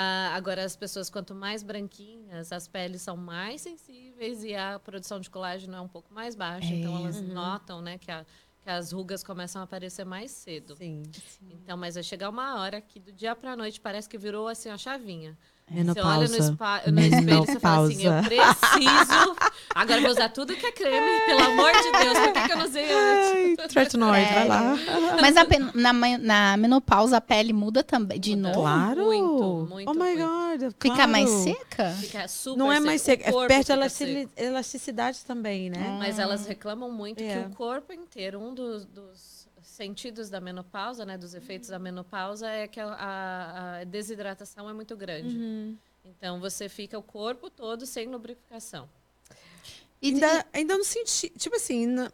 Ah, agora, as pessoas, quanto mais branquinhas, as peles são mais sensíveis e a produção de colágeno é um pouco mais baixa. Então, É. elas notam né, que, a- que as rugas começam a aparecer mais cedo. Sim. Então, mas vai chegar uma hora que do dia pra noite parece que virou assim a chavinha. Menopausa. Você olha no, spa, no espelho e você fala assim, eu preciso. Agora eu vou usar tudo que é creme, pelo amor de Deus, por que, que eu não usei antes? Tretinoide, vai lá. Mas na, na, menopausa a pele muda também, de Muda. novo. Claro. Muito, muito, Oh my muito. God. Fica claro. mais seca? Fica super Não é mais seca, o é corpo perto da fica elasticili- seco. elasticidade também, né? Mas elas reclamam muito É. que o corpo inteiro, um dos, dos sentidos da menopausa, né, dos efeitos da menopausa, é que a, a- desidratação é muito grande. Uhum. Então você fica o corpo todo sem lubrificação. E, Ainda, ainda não senti, tipo assim, na,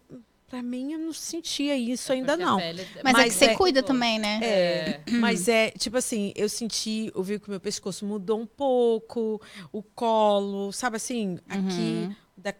pra mim eu não sentia isso ainda Porque a não. pele- mas, é mas que você é- cuida também, né? É, mas é, tipo assim, eu senti, eu vi que o meu pescoço mudou um pouco, o colo, sabe assim, aqui, Uhum. da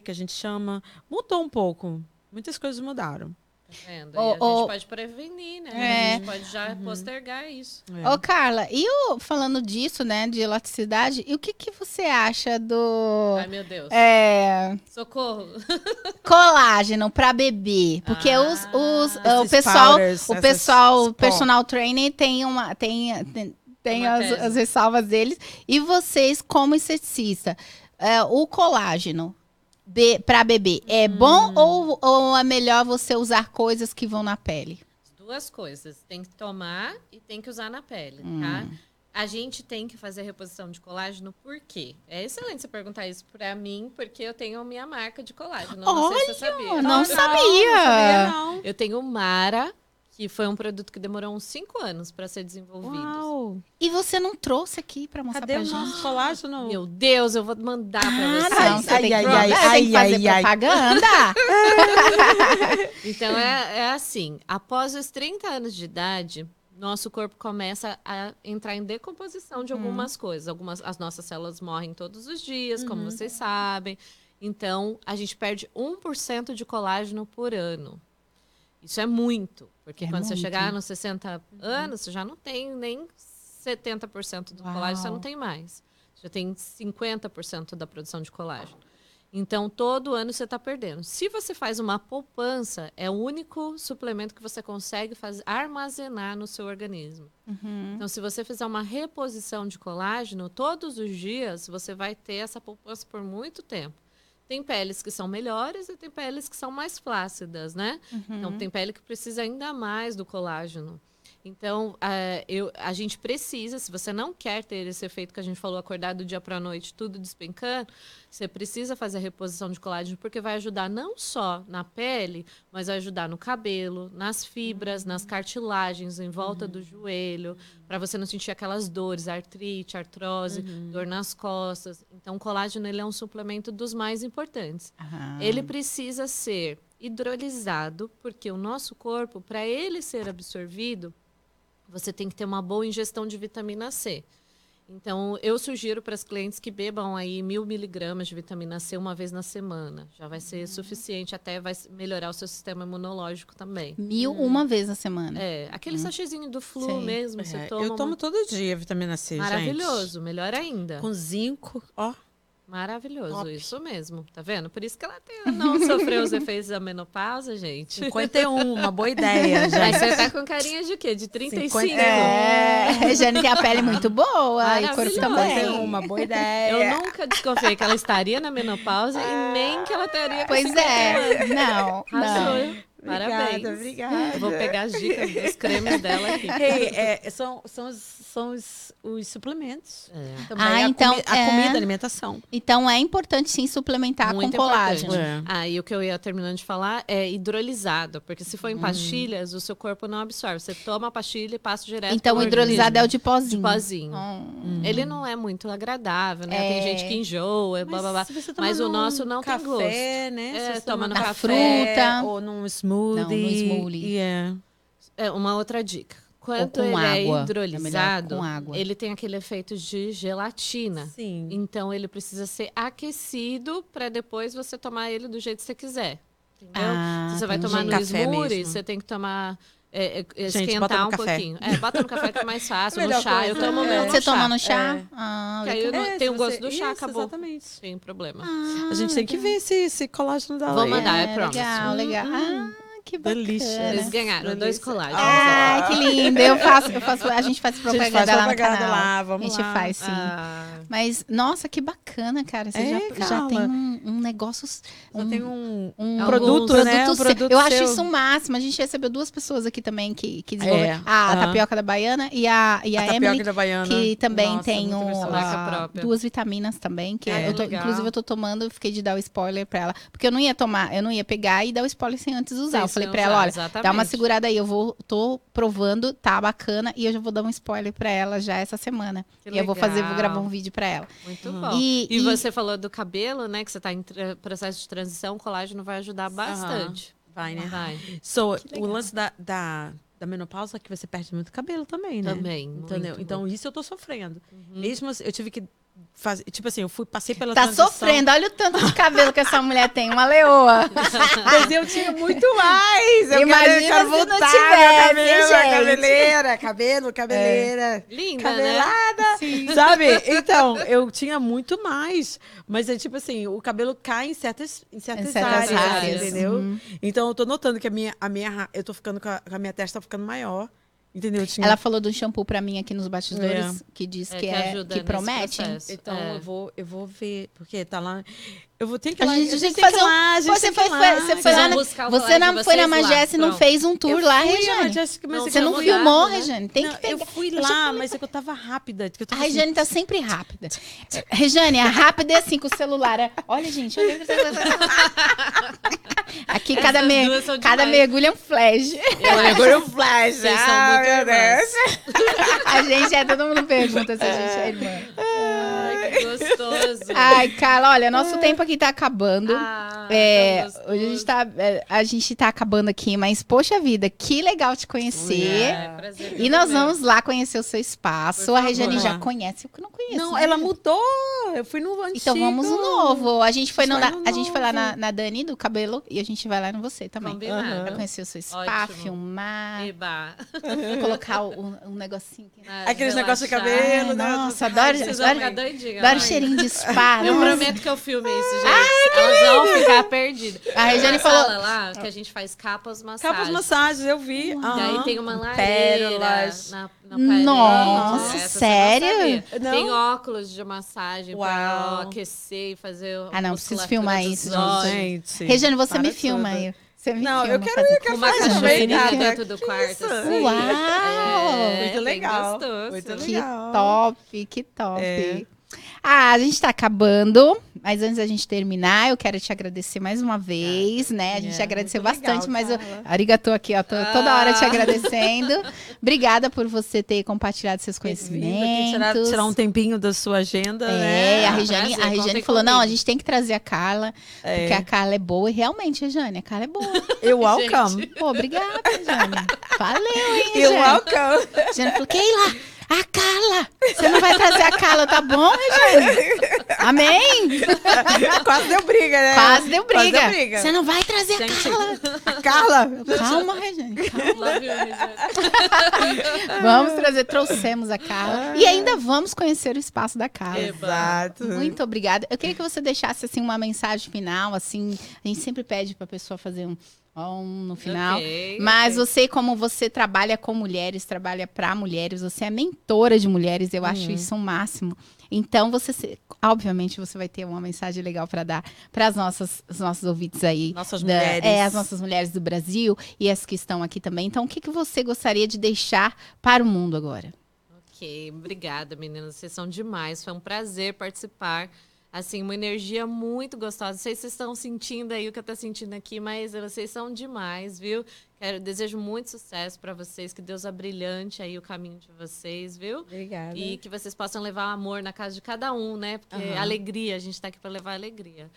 que a gente chama, mudou um pouco. Muitas coisas mudaram. Tá vendo? E a gente pode prevenir, né? É. A gente pode já postergar isso. É. Ô, Carla, e o, falando disso, né, de elasticidade, e o que, que você acha do Ai, meu Deus. é, Socorro. <laughs> colágeno para bebê? Porque Ah, os, os- o Esses pessoal, powders, o pessoal, pó. personal trainer tem uma tem, tem, tem as, as ressalvas deles. E vocês, como esteticista, é, o colágeno be, para bebê é Hum. bom ou, ou é melhor você usar coisas que vão na pele? Duas coisas. Tem que tomar e tem que usar na pele, Hum. tá? A gente tem que fazer reposição de colágeno por quê? É excelente você perguntar isso pra mim, porque eu tenho a minha marca de colágeno. Não sei se você sabia. não Ah, sabia. Não sabia, não. Eu tenho Mara, que foi um produto que demorou uns cinco anos para ser desenvolvido. Uau. E você não trouxe aqui para mostrar Cadê pra o gente? nosso colágeno? Meu Deus, eu vou mandar pra Ah, você Ai, ai, ai, ai, ai, ai. propaganda. <laughs> <laughs> Então é, é assim, após os 30 anos de idade, nosso corpo começa a entrar em decomposição de algumas coisas. Algumas, as nossas células morrem todos os dias, como vocês sabem. Então, a gente perde 1% de colágeno por ano. Isso é muito. Porque É quando você muito. chegar nos 60 anos, você já não tem nem 70% do colágeno, você Uau. não tem mais. Já tem 50% da produção de colágeno. Então, todo ano você está perdendo. Se você faz uma poupança, é o único suplemento que você consegue fazer, armazenar no seu organismo. Uhum. Então, se você fizer uma reposição de colágeno, todos os dias você vai ter essa poupança por muito tempo. Tem peles que são melhores e tem peles que são mais flácidas, né? Então, tem pele que precisa ainda mais do colágeno. Então, eh, eu, a gente precisa, se você não quer ter esse efeito que a gente falou, acordar do dia para a noite, tudo despencando, você precisa fazer a reposição de colágeno, porque vai ajudar não só na pele, mas vai ajudar no cabelo, nas fibras, nas cartilagens em volta do joelho, para você não sentir aquelas dores, artrite, artrose, dor nas costas. Então, o colágeno ele é um suplemento dos mais importantes. Ah. Ele precisa ser hidrolisado, porque o nosso corpo, para ele ser absorvido, você tem que ter uma boa ingestão de vitamina C. Então, eu sugiro para as clientes que bebam aí mil miligramas de vitamina C uma vez na semana. Já vai ser suficiente, até vai melhorar o seu sistema imunológico também. Mil uma vez na semana. É, aquele sachezinho do flu Sim. mesmo, você É, toma. eu tomo uma- todo dia vitamina C, Maravilhoso, melhor ainda. gente. Com zinco, ó. Maravilhoso, Top. isso mesmo. Tá vendo? Por isso que ela tem- não sofreu os efeitos da menopausa, gente. 51, uma boa ideia, Mas gente. você tá com carinha de quê? De 35? 50. É, a Regiane tem a pele muito boa e o corpo também. 51, uma boa ideia. Eu nunca desconfiei que ela estaria na menopausa e nem que ela teria com Pois 50 é, não, não. Parabéns. Obrigada, obrigada. Vou pegar as dicas dos cremes dela aqui. Hey, é, são são, os, são os, os suplementos. É. Também Ah, a então, comi- a é. comida, a alimentação. Então é importante sim suplementar Muito com colágeno. É. Ah, e o que eu ia terminando de falar é hidrolisado, porque se for Hum. em pastilhas, o seu corpo não absorve. Você toma a pastilha e passa direto Então o pro hidrolisado é o de pozinho. de pozinho. Hum. Ele não é muito agradável, né? É. Tem gente que enjoa, blá, blá, blá. Mas o nosso não tem café, gosto. né? É, toma no café. fruta. Ou num smoothie. Não, no smoothie. Yeah. É, uma outra dica. Quando com ele água. é É melhor hidrolisado, com água. ele tem aquele efeito de gelatina. Sim. Então ele precisa ser aquecido para depois você tomar ele do jeito que você quiser. Entendeu? Ah, Se você vai tomar no Café smoothie, mesmo. você tem que tomar. é, é, Gente, bota esquentar um café. pouquinho. É, bota no café que é mais <laughs> fácil. no Melhor chá. Eu coisa. tomo o É. meu no Você chá. toma no chá? É. Ah, Que aí legal. eu não- É, tem se o gosto você- do chá, Isso, acabou. Exatamente. Sem problema. Ah, A gente tem que ver esse, esse colágeno da Vou mandar, é, I promise. Legal, legal. Ah, que bacana. Delícia. Eles ganharam dois Delícia. colágenos. Ai, que lindo. Eu faço, eu faço, a gente faz A gente propaganda faz lá no propaganda canal. lá, vamos a gente lá. faz, sim. Ah, Mas, nossa, que bacana, cara. Você É, já, já tem um, um negócio. Um, tem um, um Alguns- produto, né? Um seu. produto Eu acho isso o máximo. A gente recebeu duas pessoas aqui também que, que desenvolveram. É, A aham. Tapioca da Baiana e a, e a, a tapioca Emily, da Baiana. que também Nossa, tem um, a- própria. duas vitaminas também. Que É, eu tô- inclusive, eu tô tomando, fiquei de dar o spoiler pra ela. Porque eu não ia tomar, eu não ia pegar e dar o spoiler sem antes usar. Eu falei pra ela, olha, exatamente. dá uma segurada aí. Eu vou, tô provando, tá bacana. E eu já vou dar um spoiler pra ela já essa semana. Que e eu vou fazer, vou legal. gravar um vídeo pra ela. Muito bom. E- E, e- você falou do cabelo, né? Que você está em processo de transição, o colágeno vai ajudar bastante. Vai, né? Vai. So, legal. o lance da, da, da menopausa é que você perde muito cabelo também, né? Também. Entendeu? muito, então, muito. isso eu tô sofrendo. Mesmo assim, eu tive que fazer. Tipo assim, eu fui, passei pela Tá transição. sofrendo, olha o tanto de cabelo que essa mulher tem, uma leoa. <laughs> Mas eu tinha muito mais. Eu Imagina quero, eu quero se não voltar, tivesse, cabelo, gente. cabeleira, cabelo, cabeleira. Linda, né? Cabelada, sabe? Então, eu tinha muito mais. Mas é tipo assim, o cabelo cai em certas, em certas, Em certas áreas, áreas. entendeu? Uhum. Então, eu tô notando que a minha, a minha, eu tô ficando com a, com a minha testa tá ficando maior. Entendeu? Eu tinha- Ela falou de um shampoo pra mim aqui nos bastidores, É. que diz É, que, que é, que promete. processo. Então, É. eu, vou, eu vou ver, porque tá lá. Eu vou ter que ir A lá. gente eu tem que fazer um- lá, a gente Você tem que foi, ir lá. você foi lá na, buscar o você não foi na. Magesse e não fez um tour Eu lá, Regiane. É Você não filmou, né? Regiane? Tem que pegar. Eu fui lá, mas é que eu tava rápida. A assim, Regiane tá sempre rápida. Regiane, a rápida é assim com o celular. é- Olha, gente, olha. Aqui cada, me- são cada mergulho é um flash. Eu acho Agora o flash. Vocês são ah, muito meu irmãs. Deus. A gente é, todo mundo pergunta se a gente é irmã. Ai, que gostoso. Ai, Carla, olha, nosso tempo aqui tá acabando. Ah, É, hoje a gente, tá, é, a gente tá acabando aqui, mas poxa vida, que legal te conhecer. É, prazer E nós vamos lá conhecer o seu espaço. A Regiane já conhece, eu que não conheço. Não, né? ela mudou. Eu fui no antigo. Então vamos no novo. A gente foi, no, na- no a gente foi lá na, na Dani do cabelo e a gente vai lá no você também. Combinado. Pra conhecer o seu spa, Ótimo. filmar, Eba. colocar um, um negocinho aqui. Aqueles negócios de cabelo, né? nossa, adoro- adoro-. Adoro vai. cheirinho de spa. Eu nossa. prometo que eu filme isso, gente. Elas vão ficar perdidas. A Regiane falou- sala lá que a gente faz capas massagens. Capas massagens, eu vi. E aham. aí tem uma lareira Pérolas. na, na parede. Nossa, Essa não sério? sabia. Não? Tem óculos de massagem Uau. pra aquecer e fazer Ah, não, preciso filmar isso, gente. Regiane, você para me filma tudo. aí. Você me Não, filma eu quero ir, Uma fazer também, cachoeirinha dentro do Que quarto, assim. Uau! É, Muito legal. gostoso. Muito Que legal. top, que top. É. Ah, a gente tá acabando, mas antes da gente terminar, eu quero te agradecer mais uma vez, né? A gente É, agradeceu bastante, legal, mas eu, arigatou aqui, ó, tô toda hora te Ah. agradecendo. Obrigada por você ter compartilhado seus conhecimentos. Tirar, tirar um tempinho da sua agenda, né? É, a Ah, Regiane, prazer, a Regiane falou: não, a comigo. gente tem que trazer a Carla, É. porque a Carla é boa. E realmente, Regiane, a Carla é boa. <laughs> Eu <laughs> welcome. Pô, obrigada, Regiane. Valeu, hein, Eu Regiane. welcome. A Regiane falou: Keila, a Carla! Você não vai trazer a Carla, tá bom, Regiane? Amém? Quase deu briga, né? Quase deu Quase briga. deu briga. Você não vai trazer a Gente, Carla. Carla. Calma, Regiane. calma. Vamos trazer, trouxemos a Carla. E ainda vamos conhecer o espaço da Carla. Exato. Muito obrigada. Eu queria que você deixasse assim uma mensagem final, assim, a gente sempre pede para a pessoa fazer um on no final. Ok, Mas ok. você, como você trabalha com mulheres, trabalha para mulheres, você é mentora de mulheres, eu Uhum. acho isso um máximo. Então, você, obviamente, você vai ter uma mensagem legal para dar para as nossas, os nossos ouvintes aí. Nossas da- mulheres. É, as nossas mulheres do Brasil e as que estão aqui também. Então, o que, que você gostaria de deixar para o mundo agora? Ok, obrigada, meninas. Vocês são demais. Foi um prazer participar. Assim, uma energia muito gostosa. Não sei se vocês estão sentindo aí o que eu estou sentindo aqui, mas vocês são demais, viu? Quero, desejo muito sucesso para vocês. Que Deus abrilhante aí o caminho de vocês, viu? Obrigada. E que vocês possam levar amor na casa de cada um, né? Porque Aham. alegria, a gente está aqui para levar alegria.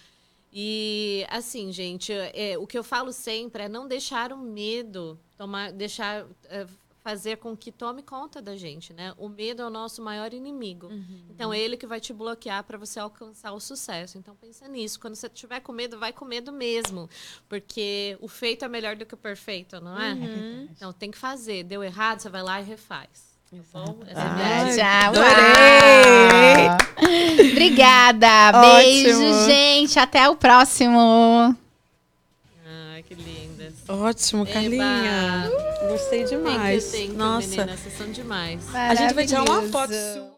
E assim, gente, é, o que eu falo sempre é não deixar o medo tomar, deixar é, fazer com que tome conta da gente, né? O medo é o nosso maior inimigo. Então é ele que vai te bloquear para você alcançar o sucesso. Então pensa nisso. Quando você tiver com medo, vai com medo mesmo, porque o feito é melhor do que o perfeito, não é? Então tem que fazer. Deu errado, você vai lá e refaz. Tá bom? Essa é a minha Ai, dica. Tchau. adorei! Obrigada. Ótimo. Beijo, gente. Até o próximo. Que lindas. Ótimo, Eba. Gostei demais. Thank you, thank you, Nossa. meninas. Vocês são demais. A gente vai tirar uma foto sua.